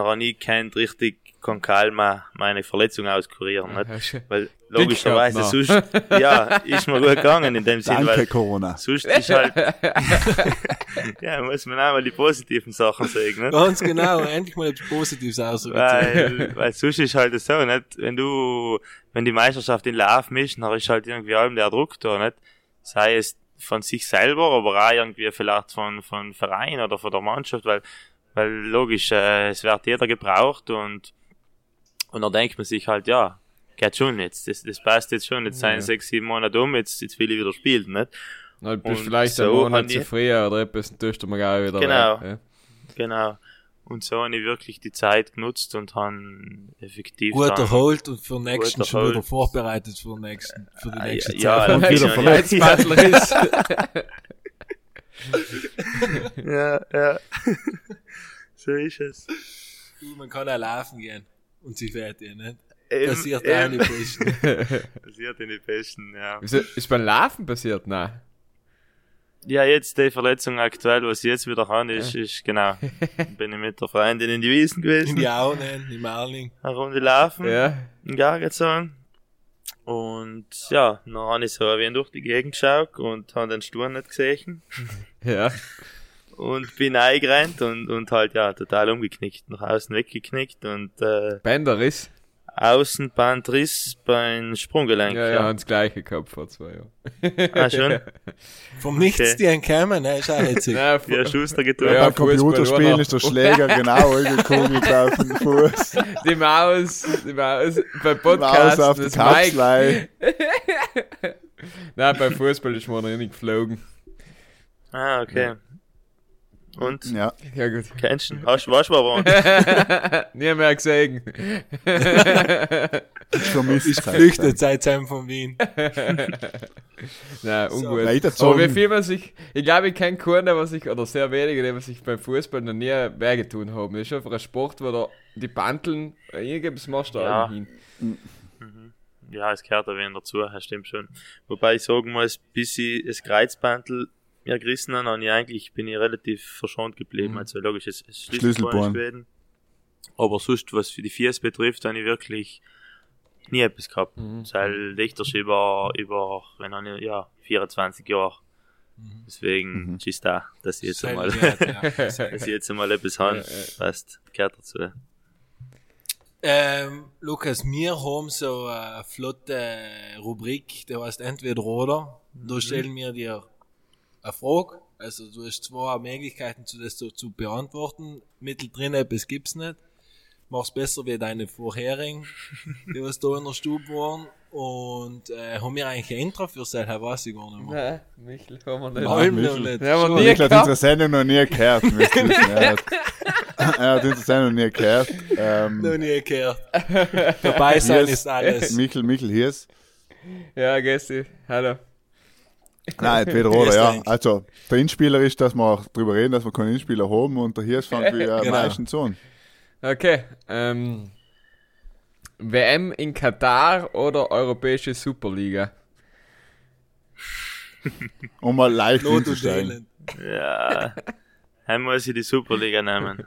Habe ich kennt richtig, kann mehr meine Verletzung auskurieren. Nicht? Weil logischerweise, sonst, ja, ist mir gut gegangen in dem Sinn, Danke, weil Corona. sonst ist halt, ja, muss man auch mal die positiven Sachen sagen, ne? Ganz genau, endlich mal etwas Positives ausdrücken. Weil, weil sonst ist halt so, nicht? Wenn du, wenn die Meisterschaft in Lauf mischt, dann ist halt irgendwie allem der Druck da, nicht? Sei es von sich selber, aber auch irgendwie vielleicht von, von Verein oder von der Mannschaft, weil, weil logisch, äh, es wird jeder gebraucht und, und dann denkt man sich halt, ja, geht schon jetzt, das, das passt jetzt schon, jetzt sind sechs, sieben Monate um, jetzt, jetzt will ich wieder spielen, nicht? Halt, bist Und vielleicht so ein Monat zu früh oder etwas, dann tust du mir auch wieder Genau. weg, ja. Genau. Und so habe ich wirklich die Zeit genutzt und habe effektiv Gut dann- erholt und für den nächsten schon wieder erholt. vorbereitet für den nächsten, für die Ah, nächste ja, Zeit. ja, Und wieder ja, verletzt. ja, Battler ist. Ja, ja. so ist es. Du, Man kann auch laufen gehen und sich fertig, nicht? Eben, Passiert auch eben. nicht besten. Passiert in die Besten, ja. Ist, ist beim Laufen passiert? Nein. Ja, jetzt die Verletzung aktuell, was ich jetzt wieder habe, ist, ist genau. Bin ich mit der Freundin in die Wiesen In gewesen, die Aunen, im Erling. eine Runde laufen, Ja. in Gargazon. Und ja, dann habe ich so ein wenig durch die Gegend geschaut und habe den Sturm nicht gesehen. Ja. Und bin eingerannt und, und halt ja, total umgeknickt, nach außen weggeknickt und äh, Bänderriss. Außenbandriss beim Sprunggelenk. Ja, ja, haben das gleiche gehabt vor zwei Jahren. Ah, schon. Vom Nichts Okay. die entkommen, ne? Ist auch witzig. Nein, Ja, Schuster getan. Ja, Ja, beim Computerspielen ist der Schläger genau angekugelt auf den Fuß. die Maus, die Maus, beim Maus Podcast, auf die das Mike. Nein, beim Fußball ist mir noch nicht geflogen. Ah, okay. Und, Ja. Ja, gut. kennst du? Hast du warst du aber Nie mehr gesehen. Vermisst Ist geflüchtet seit seinem von Wien. Nein, ungut. weiterzogen. Aber wie viel man sich, ich glaube, ich kenne keinen, was sich, oder sehr wenige, die was sich beim Fußball noch nie wehgetun haben. Das ist einfach ein Sport, wo da die Banteln, irgendwas machst du Ja. ja. hin. Ja, es gehört ein wenig dazu, das stimmt schon. Wobei ich sagen muss, bis ich das Kreuzbandel mir gerissen habe, habe ich eigentlich, bin ich relativ verschont geblieben. Mhm. Also logisch, es ist Schlüsselbein. Schweden. Aber sonst, was für die Fies betrifft, habe ich wirklich nie etwas gehabt. Mhm. Weil liegt das über, über, wenn ich, ja, 24 Jahre. Deswegen Mhm. ist da, dass ich jetzt einmal, ja. dass ich jetzt einmal etwas habe. Ja, ja. Passt, gehört dazu. Ähm, Lukas, wir haben so eine flotte Rubrik, die heißt entweder oder. Da stellen wir dir eine Frage. Also du hast zwei Möglichkeiten, zu das zu, zu beantworten. Mitteldrin etwas gibt's nicht. Mach's besser wie deine vorherigen, die was da in der Stube waren. Und äh, haben wir eigentlich ein Intro für selber, weiß ich gar nicht mehr. Nein, Michel, haben wir nicht. Nein. Michel. noch nicht. Ja, aber Ich hat unsere Sendung noch nie gehört. Er hat, er hat unsere Sendung noch nie gehört. Ähm, Noch nie gehört. Dabei sein ist alles. Michel, Michel Hiers. Ja, Gessi, hallo. Nein, entweder oder, ja. Also, der Inspieler ist, dass wir auch drüber reden, dass wir keinen Inspieler haben und der Hiers fängt wie äh, Genau. meistens an. Okay, ähm, WM in Katar oder Europäische Superliga? Um mal leicht. Elend. Ja, heim muss ich die Superliga nehmen.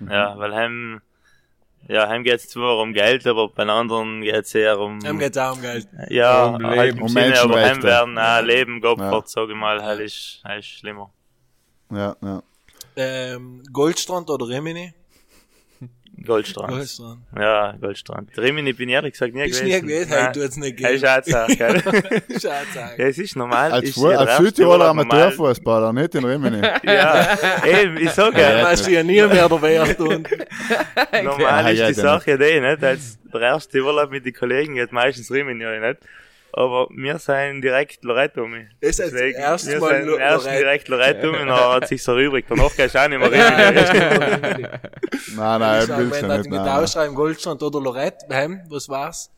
Ja, weil heim, ja, heim geht's zwar um Geld, aber bei den anderen geht's eher um, Ihm geht's auch um Geld. ja, um halt Leben, im um Sinne, aber heim werden auch Leben geopfert, Ja. sag ich mal, halt ist, halt ist schlimmer. Ja, ja. Ähm, Goldstrand oder Rimini? Goldstrand. Goldstrand. Ja, Goldstrand. Rimini bin ich ehrlich gesagt nie du gewesen. nie gewesen? Nein. Hey, du hätt's nicht Hey, gegeben. Schatz, gell? Schade Ja, es ist normal. Als, ist ja als Südtiroler. Amateurfußballer, nicht in Rimini. Ja, eben, ich sag Dann ja, hast du ja nie mehr der Wert und normal Ja, ist ja, die dann- Sache die, nicht? Als der erste Urlaub mit den Kollegen geht meistens Rimini, ja, nicht? Aber wir sind direkt Lorette um mich. Das ist das Deswegen, erste wir Mal sind Lo- erst Lorette. direkt Lorette um und dann hat sich so übrig. Danach gehst du auch nicht mehr Rimini. Nein, nein, ich ja du nicht. mit ausschreiben Goldstrand oder Lorette, heim, was war's?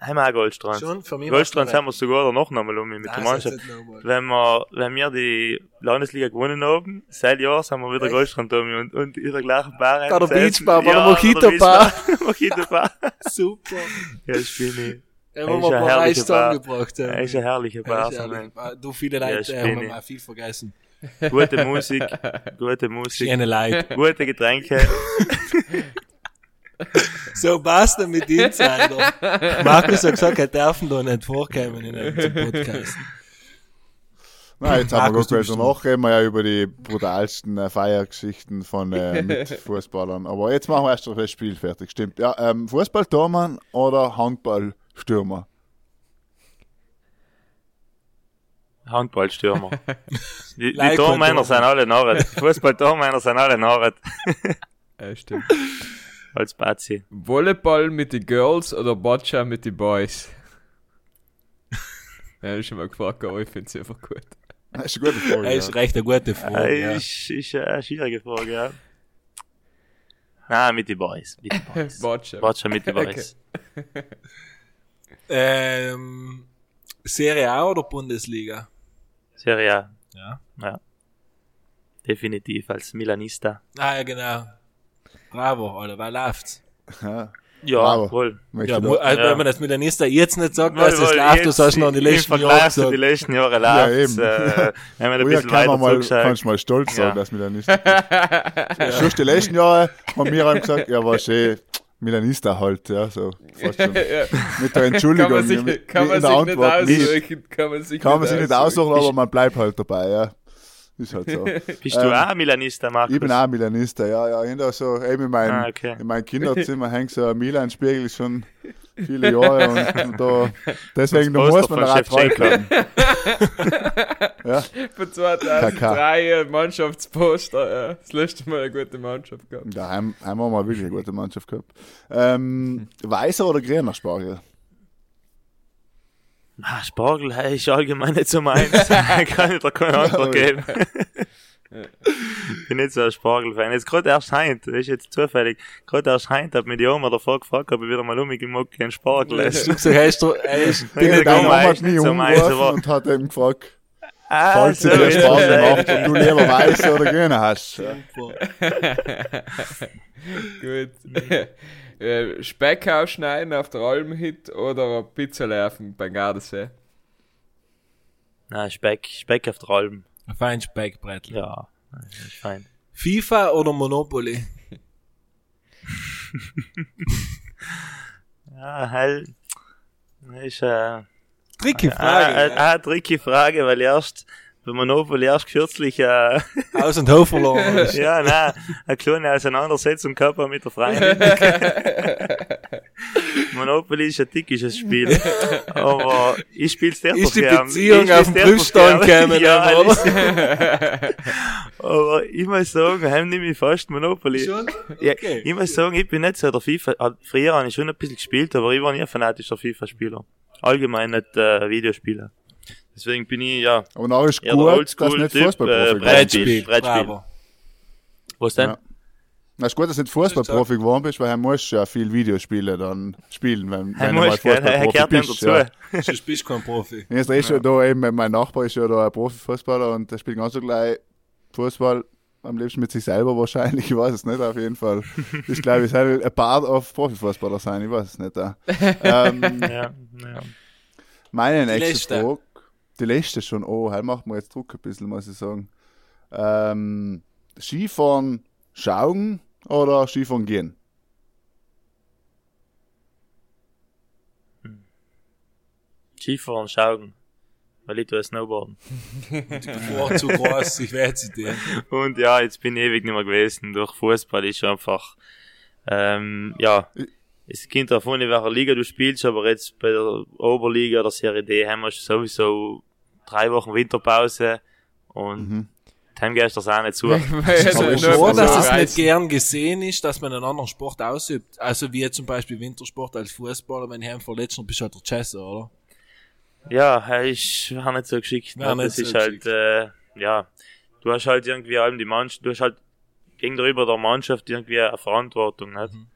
Haben wir auch Goldstrand. Schon? Für mich Goldstrand haben wir sogar danach nochmal um mich mit der Mannschaft. Wenn wir, wenn wir die Landesliga gewonnen haben, seit Jahr sind wir wieder Echt? Goldstrand um mich und, und in der gleichen Bar. Bei der gesessen. Beachbar, bei der Ja, Mojito Bar. Mojito Bar. Super. Ja, das bin ich. Ja, Er ist wir ein paar Bar. zusammengebracht haben. Er ist eine herrliche Ja, Bar. ist so ehrlich. ein- Du, viele Ja, Leute ich haben auch viel vergessen. Gute Musik, gute Musik, Schöne Leute. gute Getränke. So passt er mit Insider. Markus hat gesagt, er darf da nicht vorkommen in einem Podcast. Nein, jetzt haben wir Markus, gut du bist danach reden wir ja über die brutalsten äh, Feiergeschichten von äh, Fußballern. Aber jetzt machen wir erst noch das Spiel fertig. Stimmt. Ja, ähm, Fußball-Tormann oder Handball-Stürmer? Handballstürmer. Die, die Tormänner sind alle Narren. Die Fußball-Tormänner sind alle Narren. Ja, stimmt. Als Bazi. Volleyball mit den Girls oder Boccia mit den Boys? Ja, das ist schon mal gefragt, aber ich finde es einfach gut. Das ist eine gute Frage. Das ist recht eine gute Frage. Ja. ist, ist eine schwierige Frage, ja. Nein, mit den Boys. Mit den Boys. Boccia. Warte mit den Boys. Ähm, Serie A oder Bundesliga? Serie A. Ja. Ja. Definitiv als Milanista. Ah, ja, genau. Bravo, Alter, wer läuft's? Ja, Ja, Bravo. Ja, also, Ja. wenn man das mit der Nista jetzt nicht sagt, was das wohl, läuft, jetzt das hast du noch in den letzten Jahren gesagt. letzten Jahren Ja, läuft eben. äh, wenn man ein bisschen kann weiter man mal, kannst du mal stolz sein, Ja. dass Milanista ist. Schon die letzten Jahre haben wir haben gesagt, ja, war schön, Milanista halt, ja, so. Fast schon. ja. Mit der Entschuldigung. Kann man sich, mit- kann in man der sich nicht aussuchen. Kann man sich Kann man sich nicht aussuchen, aber man bleibt halt dabei, ja. Ist halt so. Bist du Ähm, auch Milanista, Markus? Ich bin auch Milanista, ja, ja. Ich da so, eben in meinem, Ah, okay. in meinem Kinderzimmer hängt so ein Milan-Spiegel schon viele Jahre und, da, deswegen da muss man auch treu bleiben. ja, Von 2003 äh, Mannschaftsposter, ja. Das letzte Mal eine gute Mannschaft gehabt. daheim haben wir mal wirklich eine gute Mannschaft gehabt. Ähm, weißer oder grüner Spargel? Ah, Spargel ist allgemein nicht so meins. Kann ich da keine Antwort geben. Bin nicht so ein Spargel-Fan. Jetzt gerade erst heint, das ist jetzt zufällig, gerade erst heint hat mir die Oma davor gefragt, ob ich wieder mal um mich mag keinen Spargel Du essen. gesagt, hast du, ey, ist- bin nicht so Oma hat meins, umgeworfen aber- und hat eben gefragt, Ah, falls so du dir Spargel es, macht, ob du lieber weiße oder grüne hast. Gut. Äh, Speck ausschneiden auf der Almhit oder Pizza laufen beim Gardasee? Nein, Speck, Speck auf der Alm. ein fein Speckbrettel. Ja, fein. FIFA oder Monopoly? Ja. Das ist, äh, Tricky ah, Frage. äh, ja. ah, tricky Frage, weil erst, bei Monopoly erst kürzlich, äh, Aus und Hof verloren. ja, nein, eine kleine Auseinandersetzung gehabt mit der Freundin. Monopoly ist ein dickes Spiel. Aber ich spiel's dir Ist die gern. Beziehung Ich auf den gern. gekommen, ja, oder? Aber ich muss sagen, heim nehme ich fast Monopoly. Schon? Ja, Okay. ich muss sagen, ich bin nicht so der FIFA. ah, Früher habe ich schon ein bisschen gespielt, aber ich war nie ein fanatischer FIFA-Spieler. Allgemein nicht äh, Videospieler. Deswegen bin ich, ja, Aber nachher ist Ja, der gut, dass nicht Typ, Fußballprofi äh, Brettspiel. Brettspiel. Bravo. was denn? Ja. Na, ist gut, dass du nicht Fußballprofi geworden bist, weil er muss ja viel Videospiele dann spielen, wenn, Er wenn du mal er Fußballprofi gehört ihm bist. dazu. Ja. Sonst bist du kein Profi. Jetzt ist schon da eben, mein Nachbar ist ja da ein Profifußballer und der spielt ganz so gleich Fußball am liebsten mit sich selber wahrscheinlich, ich weiß es nicht, auf jeden Fall. Ich glaube, ich soll ein Part of Profifußballer sein, ich weiß es nicht. Ja. Ähm, Ja, ja. meine Die nächste letzte. Frage, die letzte schon, oh, halt macht mir jetzt Druck ein bisschen, muss ich sagen. Ähm, Skifahren schauen oder Skifahren gehen? Skifahren, schauen. Weil ich tue Snowboarden. Vor zu groß, ich weiß es dir. Und ja, jetzt bin ich ewig nicht mehr gewesen. Durch Fußball ist einfach, ähm, ja, es kommt an, in welcher Liga du spielst, aber jetzt bei der Oberliga oder Serie D haben wir sowieso drei Wochen Winterpause und Mhm. Dann gehst du das auch nicht zu. Aber ist So, schon dass es nicht gern gesehen ist, dass man einen anderen Sport ausübt. Also wie jetzt zum Beispiel Wintersport als Fußballer, wenn ich einen verletzt, bist du halt der Chesser, oder? Ja, er ist war nicht so geschickt. Ne? nicht das so ist halt, äh, ja, du hast halt irgendwie allem die Mannschaft, du hast halt gegenüber der Mannschaft irgendwie eine Verantwortung, nicht? Mhm.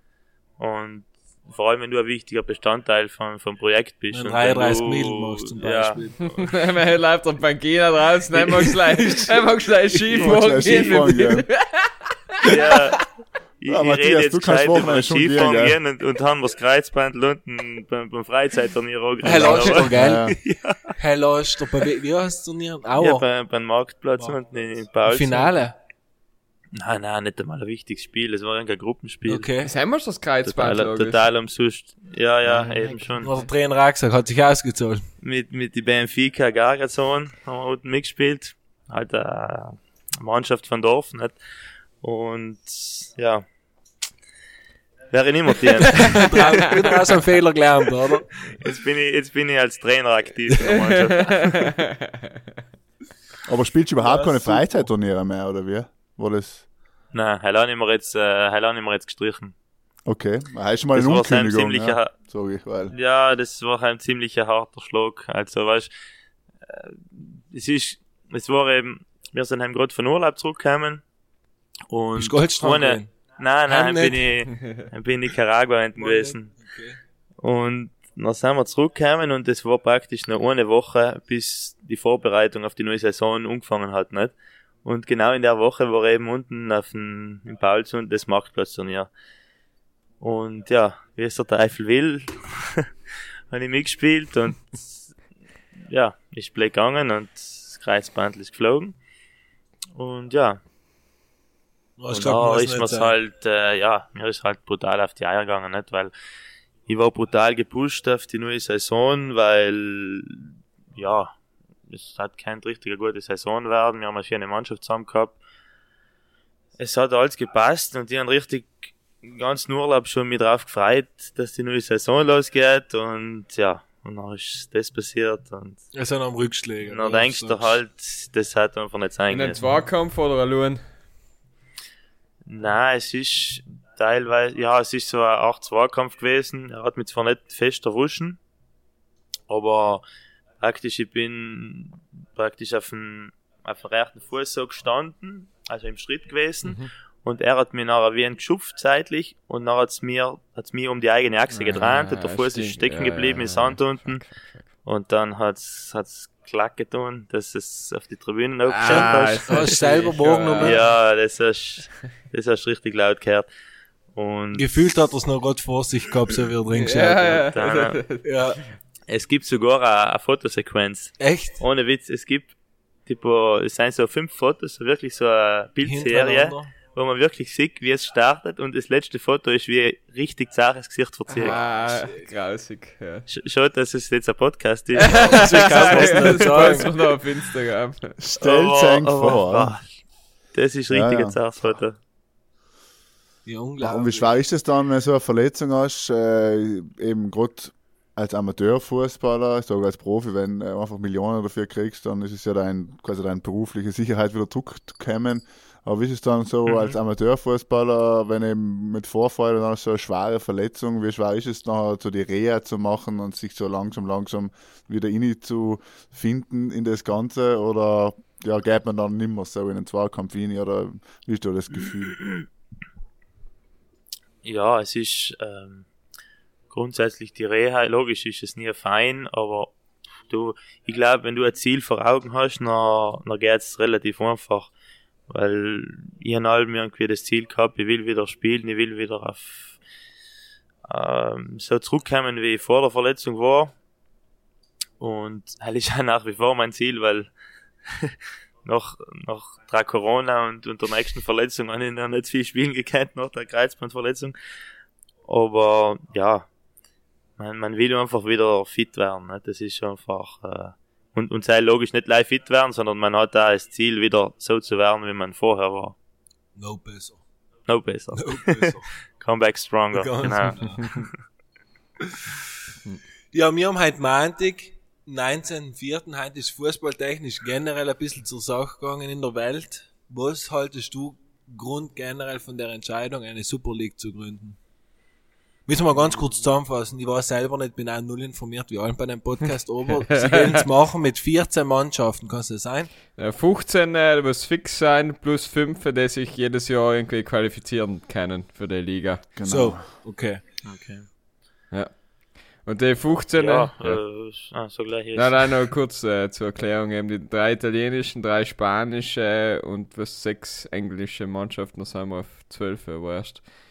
Und vor allem, wenn du ein wichtiger Bestandteil vom, vom Projekt bist. Wenn und 33 wenn Mil du- machst zum ja, Beispiel. Man läuft der Bankina draußen, er mag gleich, er mag gleich Ich mag Skifahren gleich gehen. Skifahren gehen. Ja, ich, Ja, ich Matthias, rede jetzt du kannst Wochenende schon gehen, Skifahren gell? gehen und, und haben wir das Kreuzband unten beim, beim Freizeitturnier auch Hey, aber- doch, gell? Ja. Hey, bei, wie heißt das Turnier? Ja, Aua. beim, beim Marktplatz Wow. unten in, in Paulsen. Finale. Nein, nein, nicht einmal ein wichtiges Spiel. Es war ein Gruppenspiel. Okay. Das haben wir schon das Kreuzband, Total, logisch. total umsonst. Ja, ja, eben schon. Der Trainer auch gesagt, hat sich ausgezahlt. Mit, mit die Benfica Gargazon haben wir unten mitgespielt. Halt eine Mannschaft von Dorf, nicht? Und, ja. Wäre nicht mehr die. Wieder aus einem Fehler gelernt, oder? Jetzt bin ich, jetzt bin ich als Trainer aktiv in der Mannschaft. Aber spielst du überhaupt Ja, keine super. Freizeitturniere mehr, oder wie? War das. Nein, heil haben wir jetzt, äh, heil haben wir jetzt gestrichen. Okay. Hast du mal Das eine war ein Unkündigung? ziemlicher, Ja, sag ich, weil. Ja, das war ein ziemlicher harter Schlag. Also, weißt, äh, es ist, es war eben, wir sind heim gerade von Urlaub zurückgekommen. Und Bist Goldstrand ohne, nein, nein, bin ich, bin ich in Nicaragua hinten gewesen. Okay. Und dann sind wir zurückgekommen und es war praktisch noch eine Woche, bis die Vorbereitung auf die neue Saison angefangen hat, nicht? Und genau in der Woche war eben unten auf dem, im Paulsund das Marktplatzturnier. Und ja, wie es der Teufel will, habe ich mitgespielt und ja, ist blöd gegangen und das Kreuzband ist geflogen. Und ja, Hast und da ist mir's halt, äh, ja, mir ist halt brutal auf die Eier gegangen, nicht? Weil ich war brutal gepusht auf die neue Saison, weil, ja, es hat keine richtige gute Saison werden. Wir haben eine schöne Mannschaft zusammen gehabt. Es hat alles gepasst und die haben richtig den ganzen Urlaub schon mit drauf gefreut, dass die neue Saison losgeht und ja, und dann ist das passiert und Es sind am Rückschläge. dann denkst du halt, das hat einfach nicht sein In einem können. Zweikampf oder allein? Nein, es ist teilweise, ja, es ist so ein 8-2-Kampf gewesen. Er hat mich zwar nicht fest erwischen, aber praktisch, ich bin praktisch auf dem, auf dem rechten Fuß so gestanden, also im Schritt gewesen. Und er hat mir nachher wie ein geschupft zeitlich und nachher hat's mir, hat's mir um die eigene Achse gedreht und der Fuß ist stecken geblieben im Sand unten. Und dann hat's, hat's klack getan, dass es auf die Tribünen aufgeschaut Ah, hast. Hast selber morgen noch ja. Ja, das hast, das hast du richtig laut gehört. Und Gefühlt hat er es noch gerade vor sich gehabt, so wie er drin geschaut Ja, hat. ja. Es gibt sogar eine, eine Fotosequenz. Echt? Ohne Witz, es gibt, tipo, es sind so fünf Fotos, so wirklich so eine Bildserie, wo man wirklich sieht, wie es startet und das letzte Foto ist wie richtig zaches Gesicht verzieht. Ah, grausig, ja. Sch Schaut, dass es jetzt ein Podcast ist. Das kann sagen. wir noch auf Instagram. Stellt euch vor. boah, Das ist richtig Ja, ja. ein zartes Foto. Ja, Und wie unglaublich. schwer ist es dann, wenn du so eine Verletzung hast, äh, eben gerade als Amateurfußballer, ich sage als Profi, wenn du einfach Millionen dafür kriegst, dann ist es ja dein, quasi deine berufliche Sicherheit wieder zurückzukommen. Aber wie ist es dann so Mhm. als Amateurfußballer, wenn eben mit Vorfreude dann so eine schwere Verletzung, wie schwer ist es nachher so die Reha zu machen und sich so langsam, langsam wieder rein zu finden in das Ganze oder ja, geht man dann nimmer so in den Zweikampf rein oder wie ist da das Gefühl? Ja, es ist ähm, grundsätzlich die Reha, logisch ist es nie fein, aber du, ich glaube, wenn du ein Ziel vor Augen hast, dann, dann geht's relativ einfach. Weil ich habe allem irgendwie das Ziel gehabt, ich will wieder spielen, ich will wieder auf ähm, so zurückkommen, wie ich vor der Verletzung war. Und das ist auch nach wie vor mein Ziel, weil nach, nach drei Corona und, und der nächsten Verletzung habe ich noch nicht viel spielen gekannt nach der Kreuzbandverletzung. Aber ja, man, man will einfach wieder fit werden. Ne? Das ist einfach äh, und, und sei logisch nicht live fit werden, sondern man hat da das Ziel, wieder so zu werden, wie man vorher war. No besser. No besser. No besser. Come back stronger. Ganz genau. genau. Ja, wir haben heute Montag, 19.04. Heute ist fußballtechnisch generell ein bisschen zur Sache gegangen in der Welt. Was haltest du Grund generell von der Entscheidung, eine Super League zu gründen? Müssen wir ganz kurz zusammenfassen. Ich war selber nicht, bin auch null informiert wie allen bei dem Podcast, aber sie wollen es machen mit 14 Mannschaften, kann es das sein? Ja, 15 äh, muss fix sein, plus 5, die sich jedes Jahr irgendwie qualifizieren können für die Liga. Genau. So, okay. Okay. Ja. Und die 15, Ja, äh, ja. äh, ah, so gleich ist. Nein, nein, noch kurz äh, zur Erklärung. Eben die drei italienischen, drei spanische und was sechs englische Mannschaften, da sind wir auf zwölf erst. Ich glaub, es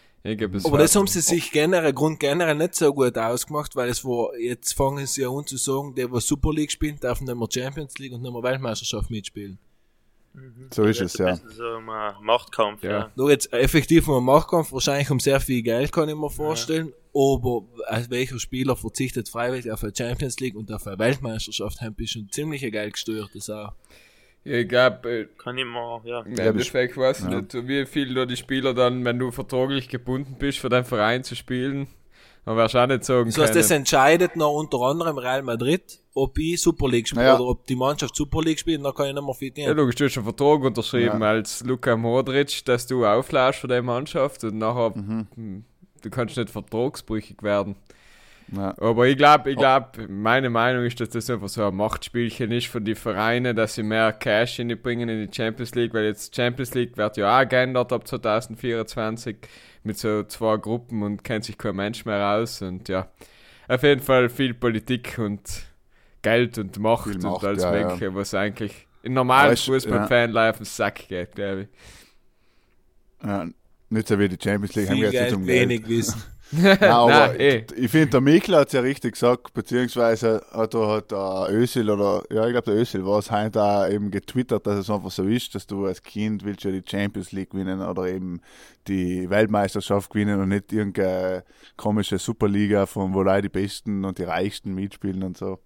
Aber das haben sie sich generell, Grund generell nicht so gut ausgemacht, weil es war, jetzt fangen sie ja an zu sagen, der, was Super League spielt, darf nicht mehr Champions League und nicht mehr Weltmeisterschaft mitspielen. So ist es, ja. Ein So ein äh, Machtkampf, Ja. ja. Nur jetzt effektiv um Machtkampf wahrscheinlich um sehr viel Geld, kann ich mir vorstellen. Aber als welcher Spieler verzichtet freiwillig auf eine Champions League und auf eine Weltmeisterschaft, haben wir schon ziemlich ein Geld gestört, das auch. Ich glaube, Kann ich mal, ja. im Endeffekt weiß ich nicht, wie viel da die Spieler dann, wenn du vertraglich gebunden bist, für deinen Verein zu spielen, dann wirst du auch nicht sagen Das heißt, das können. entscheidet noch unter anderem Real Madrid, ob ich Super League spiele Ja. oder ob die Mannschaft Super League spielt, dann kann ich nicht mehr viel Ja, logisch, du hast einen Vertrag unterschrieben Ja. als Luka Modric, dass du auflässt für deine Mannschaft und nachher, Mhm. hm, du kannst nicht vertragsbrüchig werden. Ja. Aber ich glaube, ich glaube, meine Meinung ist, dass das einfach so ein Machtspielchen ist von den Vereinen, dass sie mehr Cash bringen in die Champions League, weil jetzt Champions League wird ja auch geändert ab 2024 mit so zwei Gruppen und kennt sich kein Mensch mehr aus und ja, auf jeden Fall viel Politik und Geld und Macht, Viel und Macht, alles ja, ja. Mögliche, was eigentlich in normalen Fußballfan live auf den Sack geht, glaube ich. Ja, nicht so wie die Champions League, haben Viel wir jetzt nicht Geld, um Geld. wenig Wissen. Nein, aber Nein, eh. ich finde, der Mikl hat es ja richtig gesagt, beziehungsweise hat er hat der Özil oder, ja, ich glaube, der Özil war es heute auch eben getwittert, dass es einfach so ist, dass du als Kind willst ja die Champions League gewinnen oder eben die Weltmeisterschaft gewinnen und nicht irgendeine komische Superliga, von wo leider die Besten und die Reichsten mitspielen und so.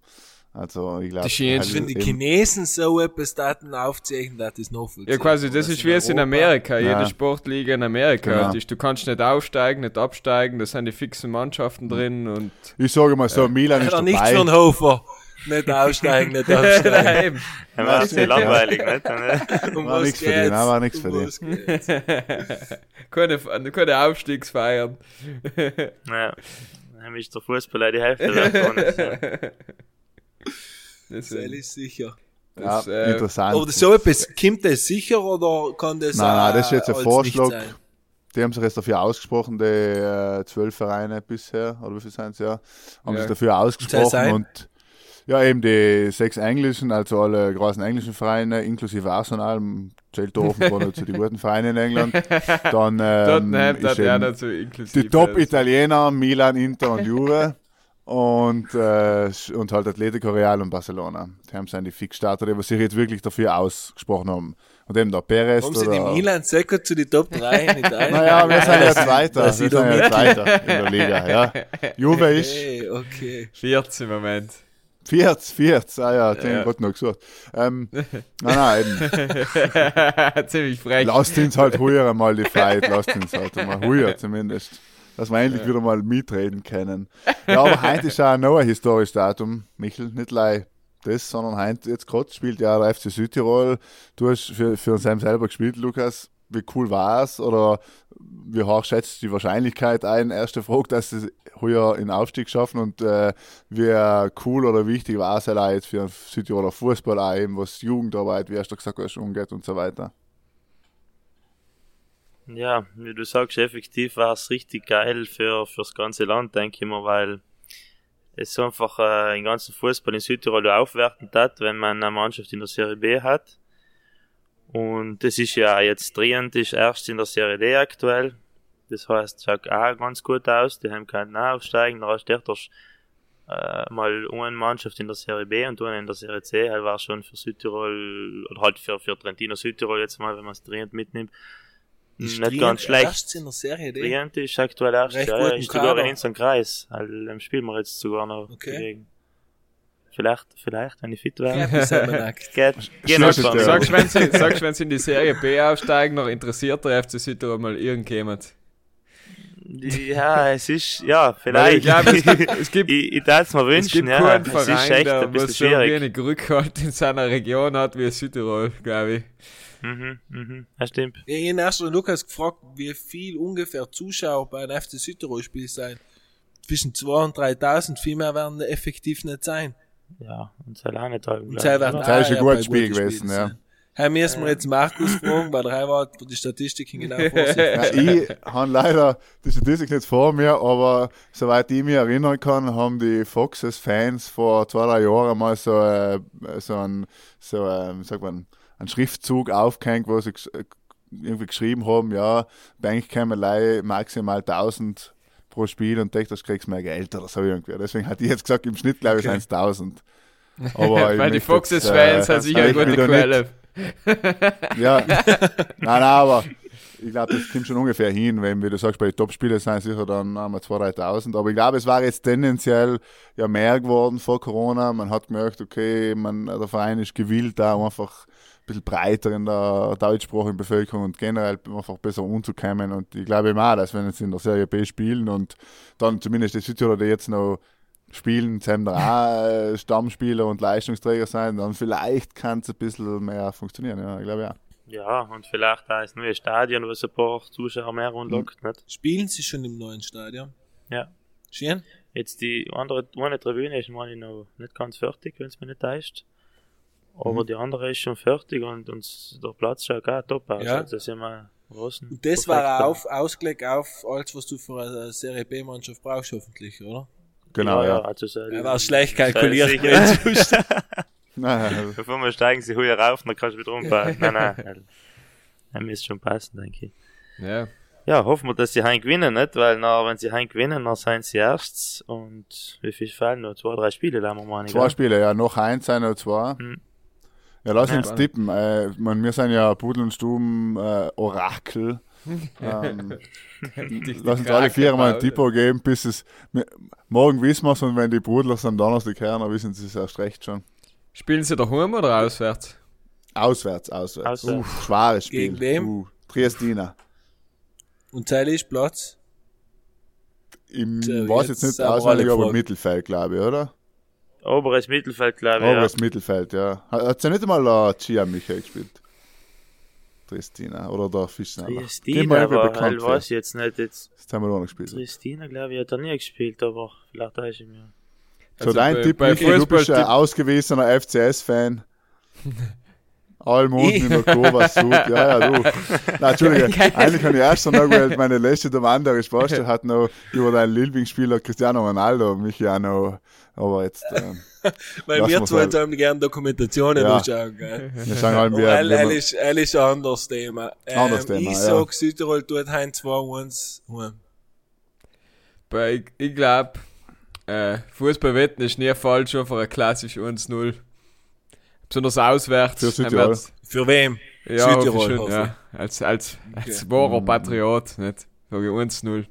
Also, ich glaube, Die Schienen- Wenn die Chinesen so etwas Daten aufzeichnen, das ist noch viel Ja, quasi, das ist wie es in Amerika. Ja. Jede Sportliga in Amerika Genau. halt ist. Du kannst nicht aufsteigen, nicht absteigen, da sind die fixen Mannschaften drin und. ich sage mal so, Milan ist Ja, nichts dabei. für einen Hofer. Nicht aussteigen, nicht aufsteigen. Eben. Dann wäre es langweilig, nicht? Um War nichts für den, nein, war nichts für den. keine, keine Aufstiegsfeiern. ja. Dann ist der Fußball auch die Hälfte ja. Das, ist sicher. Ja, das, äh, interessant. Aber so etwas, kommt das sicher oder kann das Nein, nein, das ist jetzt ein Vorschlag. Die haben sich jetzt dafür ausgesprochen, die äh, zwölf Vereine bisher, oder wie viel sind es ja, haben Ja. sich dafür ausgesprochen und ja, eben die sechs englischen, also alle großen englischen Vereine, inklusive Arsenal, zählt offenbar zu den guten Vereinen in England. Dann ähm, Tottenham, ist ja eben dazu inklusive. die Top-Italiener, Milan, Inter und Juve. Und, äh, und halt Atletico Real und Barcelona. Die haben die Fixstarter, die sich jetzt wirklich dafür ausgesprochen haben. Und eben der Perez. Warum sind die oder- Milan Säcker zu den Top 3 in Italien? Naja, wir sind jetzt weiter. Wir Das sind jetzt weiter in der Liga, ja. Juve ist Okay, okay. 14 im Moment. 40, 40, ah ja, den Ja. gerade noch gesucht. Ähm, nein, nein, eben. Ziemlich frech. Lasst uns halt heuer mal die Fight, lasst uns halt mal heuer zumindest. Dass wir endlich wieder mal mitreden können. Ja, aber heute ist auch noch ein historisches Datum, Michel, nicht lei das, sondern heute, jetzt gerade spielt ja der FC Südtirol. Du hast für, für uns selber gespielt, Lukas. Wie cool war es? Oder wie hoch schätzt du die Wahrscheinlichkeit ein? Erste Frage, dass sie heuer in Aufstieg schaffen und äh, wie cool oder wichtig war es halt jetzt für Südtiroler Fußball auch eben, was Jugendarbeit, wie hast du gesagt hast, umgeht und so weiter. Ja, wie du sagst, effektiv war es richtig geil für fürs ganze Land, denke ich mal, weil es einfach äh, den ganzen Fußball in Südtirol aufwerten hat, wenn man eine Mannschaft in der Serie B hat. Und das ist ja jetzt Trient ist erst in der Serie D aktuell. Das heißt, schaut auch ganz gut aus. Die haben keinen aufsteigen. Da hast du äh, mal eine Mannschaft in der Serie B und eine in der Serie C. Das war schon für Südtirol, oder halt für, für Trentino Südtirol jetzt mal, wenn man es Trient mitnimmt. Ist Nicht ganz schlecht. erst in der Serie. Trient ist aktuell erst, Recht ja, ist sogar in unserem Kreis. Also, dem spielen wir jetzt sogar noch Okay. dagegen. Vielleicht, vielleicht, wenn ich fit wäre. geht Sagst wenn sie, sagst, wenn sie in die Serie B aufsteigen, noch interessiert der FC Südtirol mal irgendjemand. Ja, es ist, ja, vielleicht. ich glaube, es gibt, es gibt, ich, ich darf es mir es wünschen, gibt ja. keinen Es ist Verein, echt der ein bisschen was so schwierig. wenig Rückhalt in seiner Region hat wie Südtirol, glaube ich. Mhm, mhm, das stimmt. Ich habe Lukas gefragt, wie viel ungefähr Zuschauer bei einem FC Südtirol Spiel sein. Zwischen 2 und 3000, viel mehr werden effektiv nicht sein. Ja, und auch nicht halten. Und werden Das ist ein gutes Spiel gewesen, ja. Hey, müssen wir jetzt Markus fragen, weil der für die Statistiken genau vor sich Ja, ich habe leider die Statistik nicht vor mir, aber soweit ich mich erinnern kann, haben die Foxes-Fans vor zwei, drei Jahren mal so, äh, so ein, so, äh, wie sagt man, einen Schriftzug aufgehängt, wo sie äh, irgendwie geschrieben haben, ja, Bank käme maximal 1000 pro Spiel und denkt, das kriegst du mehr Geld oder so irgendwie. Deswegen hatte ich jetzt gesagt, im Schnitt glaube ich Okay. sind es 1000. Aber Weil die Foxes-Fans äh, haben sicher eine gute Quelle. Ja, nein, nein, aber ich glaube, das kommt schon ungefähr hin, wenn, wie du sagst, bei den Top-Spielen sind sicher dann einmal 2.000, 3.000. Aber ich glaube, es war jetzt tendenziell ja mehr geworden vor Corona. Man hat gemerkt, okay, man, der Verein ist gewillt, da einfach ein bisschen breiter in der deutschsprachigen Bevölkerung und generell einfach besser umzukommen. Und ich glaube immer, dass wenn sie in der Serie B spielen und dann zumindest die Südtiroler, die jetzt noch spielen, da auch äh, Stammspieler und Leistungsträger sein, dann vielleicht kann es ein bisschen mehr funktionieren. Ja, ich glaube ja. Ja, und vielleicht da ist nur ein Stadion, was ein paar Zuschauer mehr anlockt, nicht? Spielen sie schon im neuen Stadion? Ja. Schön? Jetzt die andere, eine Tribüne ist meine ich noch nicht ganz fertig, wenn es mir nicht täuscht. Aber die andere ist schon fertig und, und der Platz schaut auch top aus. Ja. Also sind wir großen. Und das war auch auf, Ausblick auf alles, was du für eine Serie B-Mannschaft brauchst, hoffentlich, oder? Genau, ja. Also so Er war schlecht kalkuliert. Sicher. Nein, Bevor wir steigen sie höher rauf, dann kannst du wieder umfahren. nein, nein. Dann müsste schon passen, denke ich. Ja. Ja, hoffen wir, dass sie heim gewinnen, nicht? Weil, na, wenn sie heim gewinnen, dann sind sie erst. Und wie viel fehlen noch? Zwei, drei Spiele, da wir mal Zwei Spiele, ja, noch eins, sein oder zwei. Hm. Ja, lass Ja. uns tippen. Äh, man, wir sind ja Pudel und Stuben äh, Orakel. ähm, lass uns alle vier mal ein Tippo geben, bis es. wir- Morgen wissen wir es und wenn die Brudlers am Donnerstag hören, dann wissen sie es erst recht schon. Spielen sie daheim oder auswärts? Auswärts, auswärts. Auswärts. Uh, schweres Spiel. Gegen wem? Uh, Triestina. Und Teil ist Platz. Im, weiß jetzt jetzt nicht sind auswendig, aber. Mittelfeld, glaube ich, oder? Oberes Mittelfeld, glaube ich. Ja. Oberes Mittelfeld, ja. Hat hat ja nicht einmal der Chia Michael gespielt? Triestina oder der Fischner. Mal Tristina war, bekannt halt, weiß ich jetzt nicht. Jetzt, Das haben wir noch nicht gespielt. Tristina, glaube ich, hat er nie gespielt, aber vielleicht da ist ihm ja. So, Also dein bei- Tipp, bei Michi, du bist ein ausgewiesener FCS-Fan. In der Kurve, Sud. Ja, ja, du. Nein, Entschuldige, eigentlich habe ich erst noch gewählt, meine letzte der andere Spaß hat noch über deinen Lieblingsspieler Cristiano Ronaldo, mich auch noch, aber jetzt, ähm, Weil wir zwei halt. haben gerne Dokumentationen Ja. anschauen, gell? wir sagen halt, wir, er, er, ist, er ist ein anderes Thema. Ähm, Anderes Thema, ich ja. sag, Südtirol tut hein 2-1 heim. Bei, ich ich glaube, äh, Fußballwetten ist nie falsch schon für ein klassisch 1-0. Besonders auswärts. Für Südtirol. Für wem? Ja, Südtirol, schon, hoffe ja. Als, als, als Okay. wahrer Patriot, nicht? Sag ich 1-0.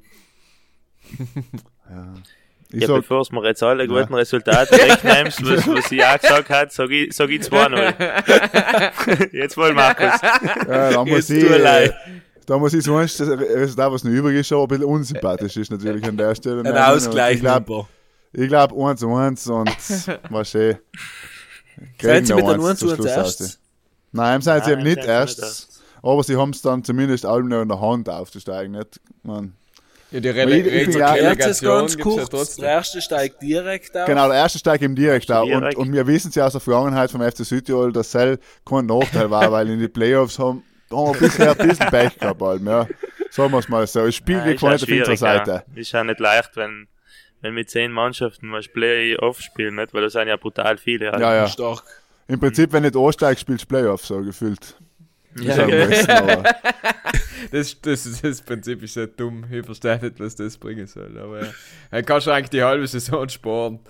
ich Ja, sag, bevor mir jetzt alle guten Resultate wegnimmst, was, was ich auch gesagt hat, sag ich, sag ich 2-0. jetzt wohl, Markus. ja, da muss Jetzt ich, äh, da muss ich sonst, das Resultat, was noch übrig ist, aber ein bisschen unsympathisch ist natürlich an der Stelle. Ein Ausgleich, Ich glaube, ich glaub 1-1 und war schön. Mit Kriegen einem noch 1 zum zu Schluss 1 aus. erst? Nein, sind sie Nein, eben nicht sie erst. Aber sie haben es dann zumindest allem noch in der Hand aufzusteigen. Nicht? Man. Ja, die ich- Rele ich ja- Erklärt es Relegation ganz ja kurz. trotzdem. der erste steigt direkt auf. Genau, der erste steigt eben direkt da. Und, und wir wissen es ja aus der Vergangenheit vom FC Südtirol, dass Cell kein Nachteil war, weil in die Playoffs haben, haben wir bisher ein bisschen Pech gehabt. Halt, ja. Sagen wir es mal so. Das Spiel Ja, geht ist auf unserer schwierig, Seite. Ja. Ist ja nicht leicht, wenn, wenn mit zehn Mannschaften mal Play-Off spielen, nicht? Weil das sind ja brutal viele. halt. Ja, ja. Stark. Im Prinzip, wenn nicht ansteigst, spielst du Playoffs, so gefühlt. Ja, aber- Das, das, das, Prinzip ist so dumm. Ich verstehe nicht, was das bringen soll. Aber ja. Er kann schon eigentlich die halbe Saison sparen.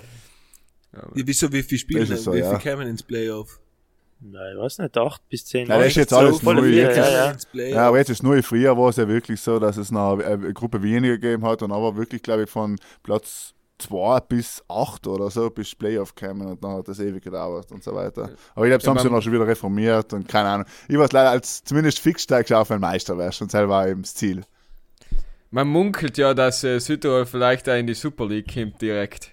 Ja, Wieso, wie viel spielen, Ist es so, wie ja. viel kommen ins Playoff? Nein, ich weiß nicht, acht bis zehn Ja, das ist jetzt alles neu. Jetzt ja, ist, ja. Ja, aber jetzt ist neu. Früher war es ja wirklich so, dass es noch eine, eine Gruppe weniger gegeben hat und aber wirklich, glaube ich, von Platz 2 bis 8 oder so bis Playoff gekommen und dann hat das ewig gedauert und so weiter. Aber ich glaube, sie haben Ja, man- noch schon wieder reformiert und keine Ahnung. Ich weiß leider, als zumindest fix steigst du auf, wenn du Meister wärst und selber war eben das Ziel. Man munkelt ja, dass äh, Südtirol vielleicht auch in die Super League kommt direkt.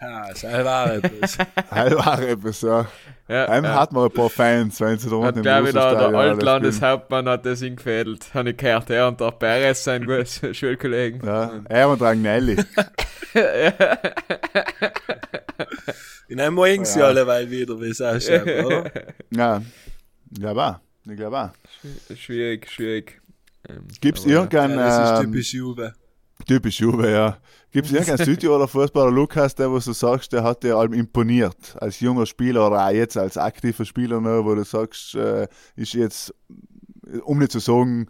Ah, das war etwas. Heil war etwas, ja. Ja, Heim ja. hat man ein paar Fans, wenn sie da unten im der wieder, der Altlandeshauptmann hat das hingefädelt. Habe ich gehört, er und der Perez, sein guter Schulkollegen. Ja, er und Ragnelli. In einem morgen sie alle weil wieder, wie es ausschaut, oder? Ja, ich glaube auch. Ich glaube auch. Schwierig, schwierig. Ähm, Gibt es ja. irgendeinen... Ja, das ist ähm, typisch Juve. Typisch Juve, ja. Gibt es irgendeinen Südtiroler Fußballer, Lukas, der, was du sagst, der hat dir allem imponiert, als junger Spieler oder auch jetzt als aktiver Spieler, noch, wo du sagst, äh, ist jetzt, um nicht zu sagen,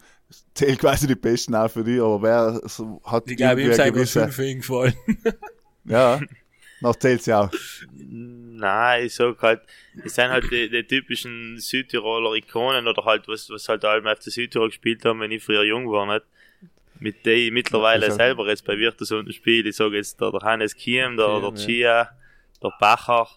zählt quasi die Besten auch für dich, aber wer so, hat Ich glaube, ihm gerade gewisse, fünf eingefallen. ja, noch zählt sie auch. Nein, ich sag halt, es sind halt die, die typischen Südtiroler Ikonen oder halt, was, was halt allem auf der Südtirol gespielt haben, wenn ich früher jung war, nicht? Mit denen ich mittlerweile Ja, selber jetzt bei Virtus unten spiele. Ich sag jetzt der, der Hannes Kiem, der, der Chia, der Bacher.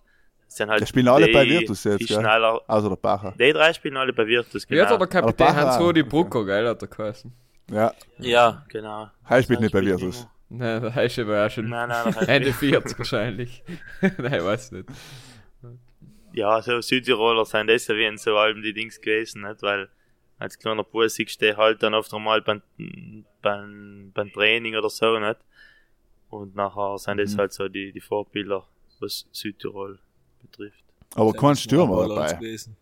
Sind halt Die spielen alle die, bei Virtus jetzt, die gell? schneller, Also der Bacher. die drei spielen alle bei Virtus, Wie hat genau. der Kapitän Aber Bacher Hans-Rudi auch, Brucker, gell, hat er geheißen. Ja, Ja, genau. er spielt nicht bei Virtus. Nein, der heißt aber auch schon Nein, nein, heißt Ende nicht. 40 wahrscheinlich. Nein, weiß nicht. Ja, so Südtiroler sind das ja wie so allem die Dings gewesen, nicht? Weil als kleiner Bub siehst du halt dann oft einmal beim, beim, beim Training oder so, nicht? Und nachher sind das Mhm. halt so die, die Vorbilder, was Südtirol betrifft. Aber kein Stürmer dabei. gewesen.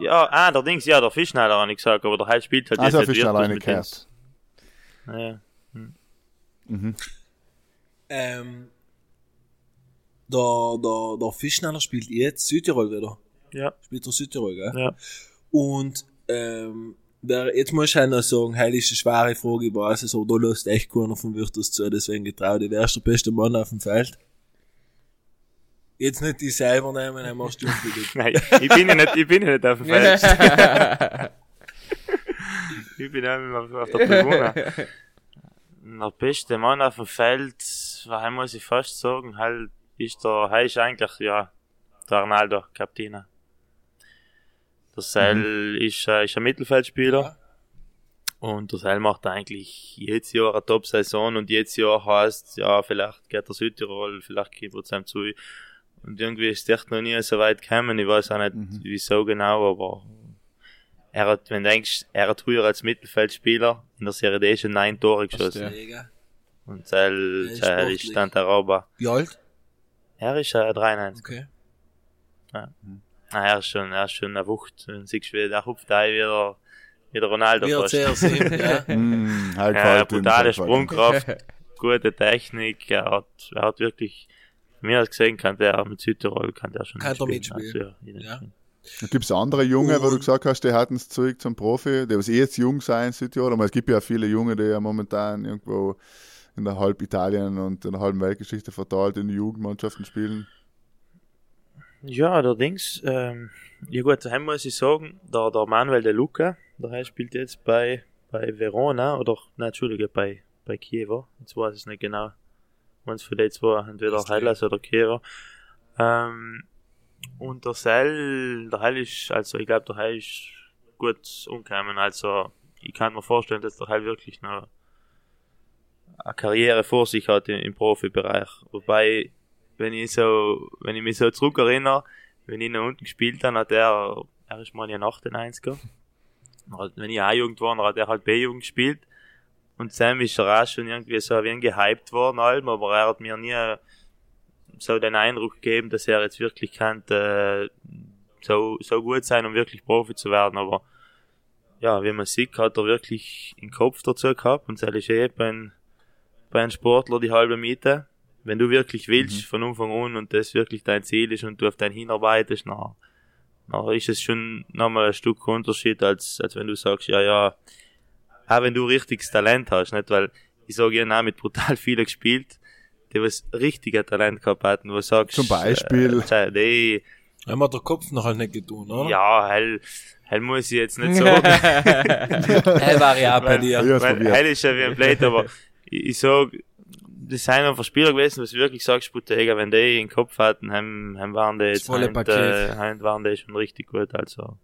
Ja, ah, der Dings, ja, der Fischschneider habe ich gesagt, aber der Heil spielt halt Also jetzt er alleine mit gehört. Dings. Ja. Mhm. Ähm, der, der, der Fischschneider spielt jetzt Südtirol wieder. Ja. Spielt der Südtirol, gell? Ja. Und, ähm, der, jetzt muss ich halt noch sagen, heil ist eine schwere Frage, ich weiß es, aber da lässt echt keiner von Virtus zu, deswegen getraut, ich wärst der beste Mann auf dem Feld. Jetzt nicht die selber nehmen, dann machst du unbedingt. Nein, ich bin ja nicht, ich bin ja nicht auf dem Feld. Ich bin einfach auf der Tribüne. Der beste Mann auf dem Feld, weil muss ich fast sagen, halt, ist der, ist eigentlich, ja, der Ronaldo, Kapitän. Der Seil ist, äh, ist ein Mittelfeldspieler. Und der Seil macht eigentlich jedes Jahr eine Top-Saison und jedes Jahr heißt, ja, vielleicht geht der Südtirol, vielleicht gibt es ihm zu. Und irgendwie ist es echt noch nie so weit gekommen. Ich weiß auch nicht, Mhm. wieso genau, aber er hat, wenn du denkst, er hat früher als Mittelfeldspieler in der Serie D schon neun Tore geschossen. Ja. Und Seil, Ja, ist Seil ist dann der Rauber. Wie alt? Er ist äh, 93. Okay. Ah, er ist schon, er ist schon eine Wucht. Und siehst du, wie der hupft ein wie der, wie der Ronaldo Wie fast. erzählst du ihm, ja? Mhm, er Ja, ihm, brutale. Sprungkraft, gute Technik. Er hat, er hat wirklich, mir aus gesehen, kann der mit Südtirol, kann der schon Kann der mitspielen. mitspielen. Also, ja. Gibt es andere Junge, wo du gesagt hast, die hatten es zurück zum Profi, die was eh jetzt jung sein in Südtirol, aber es gibt ja viele Junge, die ja momentan irgendwo in der halb Italien und in der halben Weltgeschichte verteilt in Jugendmannschaften spielen. Ja, allerdings, ähm, ja gut, daheim muss ich sagen, der, der Manuel De Luca, der spielt jetzt bei, bei Verona, oder, nein, Entschuldige, bei, bei Kiewer, jetzt weiß ich es nicht genau, eins von den zwei, entweder. Hellas oder Kiewer, ähm, und der Seil, der Heil ist, also ich glaube, der Heil ist gut umgekommen, also ich kann mir vorstellen, dass der Heil wirklich noch eine Karriere vor sich hat im, im Profibereich, wobei wenn ich so, wenn ich mich so zurück erinnere, wenn ich noch unten gespielt habe, hat er, er ist mal ja 98er. Halt, Wenn ich A-Jugend war, hat er halt B-Jugend gespielt. Und Sam ist er auch schon irgendwie so ein gehypt worden, allem, aber er hat mir nie so den Eindruck gegeben, dass er jetzt wirklich kann, äh, so, so gut sein, um wirklich Profi zu werden, aber ja, wie man sieht, hat er wirklich den Kopf dazu gehabt und das ist eh bei bei einem Sportler die halbe Miete wenn du wirklich willst von Anfang an und das wirklich dein Ziel ist und du auf dein hinarbeitest, na, na ist es schon nochmal ein Stück Unterschied, als, als wenn du sagst, ja, ja, auch wenn du richtiges Talent hast, nicht, weil ich sage ja auch mit brutal vielen gespielt, die was richtiger Talent gehabt hatten, wo du sagst, Zum Beispiel? äh, die, Haben wir der Kopf noch halt nicht getan, oder? ja, hell, hell muss ich jetzt nicht sagen, Er war ja auch bei dir. Hell ist ja wie ein Blade, aber ich, ich sag, das sind einfach Spieler gewesen, was du wirklich sagst, Butega, wenn die in den Kopf hatten, haben, haben waren die jetzt, volle Paket. äh, haben waren die schon richtig gut, also.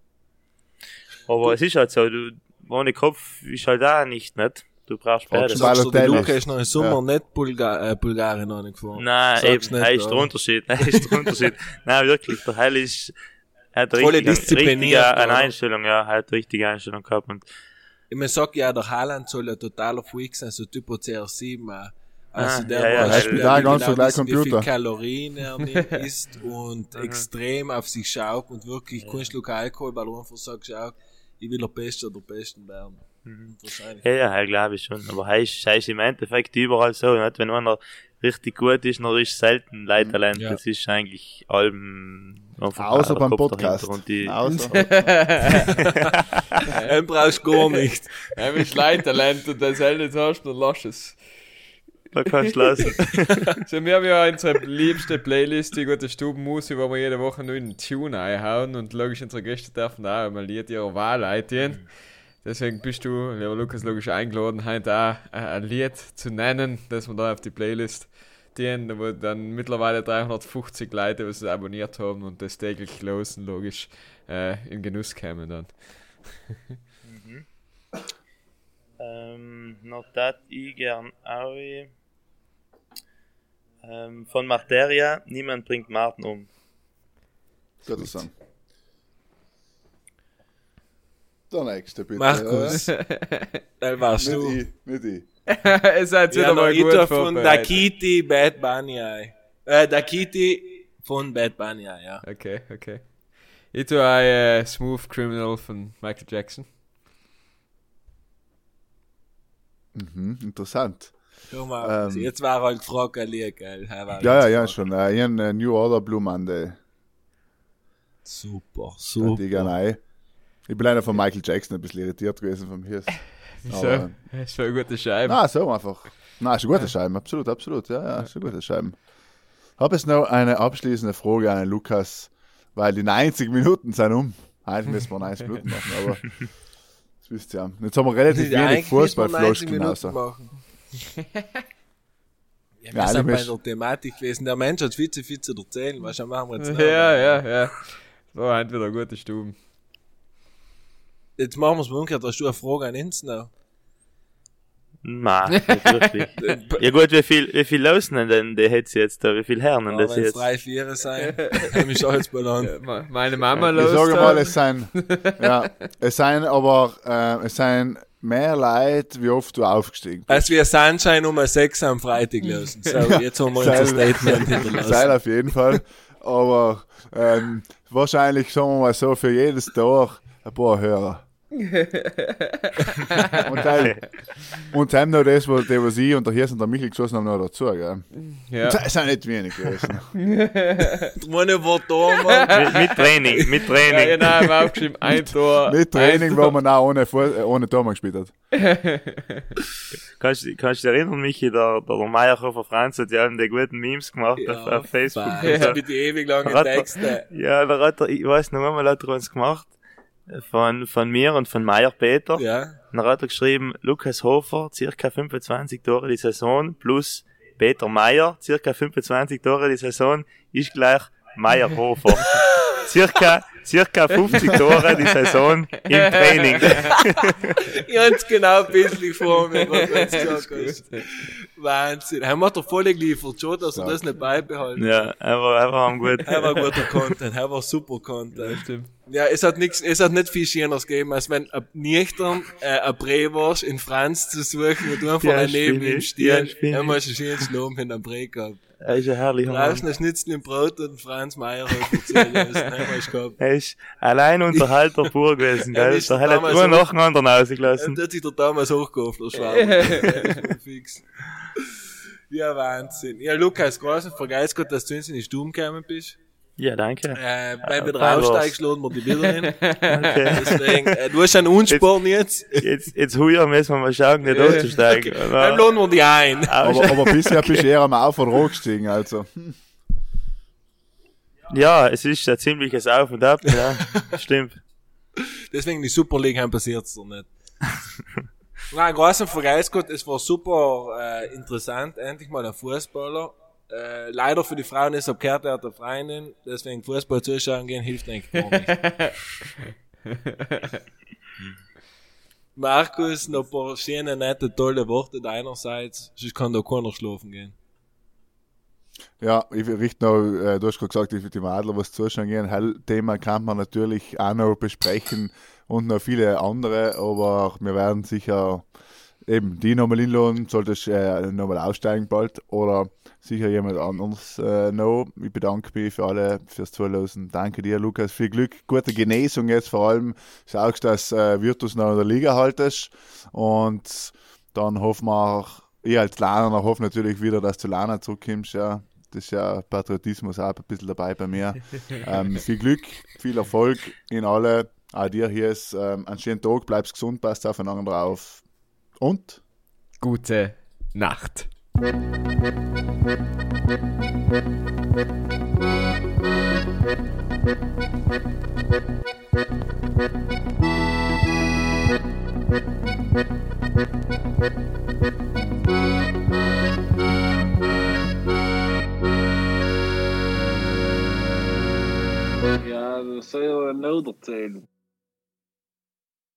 Aber es ist halt so, du, ohne Kopf ist halt auch nicht, nicht? Du brauchst beides. du Sagst du, der. Luca ist noch im Sommer nicht Bulga äh, Bulgarien angefahren. Nein, Sag's eben, nicht, er ist der? Unterschied, er ist der Unterschied. Nein, wirklich, der Heil ist, er hat Voll richtig, richtig eine? Einstellung, ja, er hat richtige Einstellung gehabt und Ich mein, sag ja, der Haaland soll ja totaler Freak sein, so Typo CR7 auch. Also Ah, der ja, ja, er auch will ganz so genau gleich wissen, Wie Computer. viel Kalorien er isst und extrem auf sich schaut und wirklich kein Schluck Alkohol, weil du einfach sagst, schau, ich will der Beste oder Besten werden. Wahrscheinlich. Ja, ja, ja glaube ich schon. Aber er ist, er ist im Endeffekt überall so, nicht? Wenn einer richtig gut ist, dann ist selten Leittalent. Ja. Das ist eigentlich allem Außer der beim Kopf Podcast. Und die, Außer. Brauchst du gar nicht. Er ist Leittalent und das halt nicht hast, dann lass es. Da kannst du lassen. So, wir haben ja unsere liebste Playlist, die gute Stubenmusik, wo wir jede Woche nur einen Tune einhauen und logisch unsere Gäste dürfen auch mal Lied ihrer Wahl eintieren. Deswegen bist du, lieber Lukas, logisch eingeladen, heute auch äh, ein Lied zu nennen, das wir da auf die Playlist dienen, wo dann mittlerweile 350 Leute, was es abonniert haben und das täglich losen, logisch, äh, in Genuss kämen dann. ähm, noch dat ich gern auch. Ähm, von Marteria, niemand bringt Martin um. Guter Song. Der nächste, bitte. Markus, Ja. da warst Nicht du. ich, nicht ich. es hat wieder Ja, mal gut Ito von. Dakiti Bad Bunny. Äh, Dakiti von Bad Bunny, ja. Okay, okay. Ich tue ein äh, Smooth Criminal von Michael Jackson. Mhm, interessant. Schau mal, Ähm. jetzt war halt gefragt, gell? Ja, ja, ja, schon. Äh, ich habe New Order Blue Monday. Super, Super. Die. Ich bin leider von Michael Jackson ein bisschen irritiert gewesen vom Hirs. Wieso? Aber- ist für eine gute Scheibe. Na, so einfach. Na, ist eine gute Scheibe, absolut, absolut. Ja, ja, ist eine gute Scheibe. Habe jetzt noch eine abschließende Frage an Lukas, weil die 90 Minuten sind um. Eigentlich müssen wir 90 Minuten machen, aber das wisst ihr ja. Jetzt haben wir relativ wenig eigentlich müssen wir 90 Fußballfloschen Minuten außer. machen. Ja, wir Ja, sind bei der Thematik gewesen. Der Mensch hat viel zu viel zu erzählen. Was machen wir jetzt? noch? Ja, ja, ja. War entweder gute Stuben. Jetzt machen wir es umgekehrt. Hast du eine Frage an uns noch? Nein, nicht wirklich. ja gut, wie viel, wie viel losen denn die hätte jetzt da? Wie viel Herren Ja, das wenn es jetzt? drei, vier sein, dann ist alles Ballon. Ja, me- Meine Mama Ich los. sage mal, es sind, ja, es sind aber, äh, es sind mehr Leute, wie oft du aufgestiegen bist. Als wir Sunshine um 6 am Freitag lösen. So, jetzt haben wir unser Seil- Statement Seil hinterlassen. auf jeden Fall. Aber ähm, wahrscheinlich, sagen wir mal so, für jedes Tor ein paar Hörer. und dann, und dann noch das, was, die, was ich und der Hirs und der Michel geschossen haben, noch dazu. Gell? Ja. Das sind nicht wenig gewesen. Meine war da, Mann. mit, mit Training, mit Ja, Training. genau, ich habe aufgeschrieben, ein Tor. Mit Training, wo Tor. man auch ohne, Fuß- äh, ohne Tormann gespielt hat. Kannst, du- kannst du dich erinnern, Michi, der, der, der Meyerhofer Franz hat ja die guten Memes gemacht auf, auf Facebook. So. Mit die ewig langen Hat er- Texte. Ja, da hat er, ich weiß noch einmal, hat er uns gemacht. Von, von mir und von Meyer Peter. Ja. Dann hat er geschrieben, Lukas Hofer, circa 25 Tore die Saison, plus Peter Meyer, circa 25 Tore die Saison, ist gleich Meyer Hofer. circa, circa 50 Tore die Saison im Training. Ich hab's genau bildlich vor mir, was du jetzt gesagt hast. Wahnsinn. Er hat er voll geliefert, schon, dass er das nicht beibehalten. ja, aber, aber haben gut. Er war guter Content, er war super Content. Stimmt. Ja, es hat nix, es hat nicht viel Schöneres gegeben, als wenn ein Nüchtern, äh, ein Brewurst in Franz zu suchen und du einfach Ja, stimmt, ihm ja, stehen. stimmt. Er muss ein schönes Loben in der Brei gehabt. Er ist ein herrlicher Draußen Mann. ein Schnitzel im Brot und Franz. Haben wir gehabt. Er ist allein Unterhalter pur gewesen, Er gell? ist Der hat nur noch einen anderen Und rausgelassen. hat sich der damals hochgekauft, der Schwaber. Fix. Ja, Wahnsinn. Ja, Lukas, großen vergeist Gott, dass du uns in die Stube gekommen bist. Ja, danke. Äh, bei Ja, wieder fein war's. aufsteigst, laden wir die Bilder hin. Okay. Deswegen, äh, du hast einen Unsporn jetzt. Jetzt, jetzt heuer müssen wir mal schauen, nicht auszusteigen. Dann Aber, laden wir die ein. Aber, aber bisher bist du eher am Auf- und Roh gestiegen. Also. ja, es ist ein ziemliches Auf und Ab, ja. Stimmt. Deswegen die Super League haben passiert es doch nicht. Nein, großen Vergeist Gott, es war super äh, interessant, endlich mal ein Fußballer. Äh, leider für die Frauen ist abgekehrt, er hat eine Freundin, deswegen Fußball zuschauen gehen hilft eigentlich gar nicht. Markus, noch ein paar schöne, nette, tolle Worte deinerseits, sonst kann da keiner schlafen gehen. Ja, ich richte noch, äh, du hast gerade gesagt, ich will dem Adler was zuschauen gehen. Hell Thema kann man natürlich auch noch besprechen und noch viele andere, aber wir werden sicher eben die nochmal inladen, solltest äh, nochmal aussteigen bald oder sicher jemand anderes äh, noch. Ich bedanke mich für alle fürs Zuhören. Danke dir, Lukas. Viel Glück, gute Genesung jetzt vor allem. Schaust, dass äh, Virtus noch in der Liga haltest und dann hoffen wir auch, ich als Lerner hoffe natürlich wieder, dass du Lerner zurückkommst. Ja. Das ist ja Patriotismus auch ein bisschen dabei bei mir. ähm, viel Glück, viel Erfolg in alle. Auch dir hier ist ähm, einen schönen Tag, bleibst gesund, passt aufeinander auf. Und Gute Nacht. Ja, dat is heel nodig.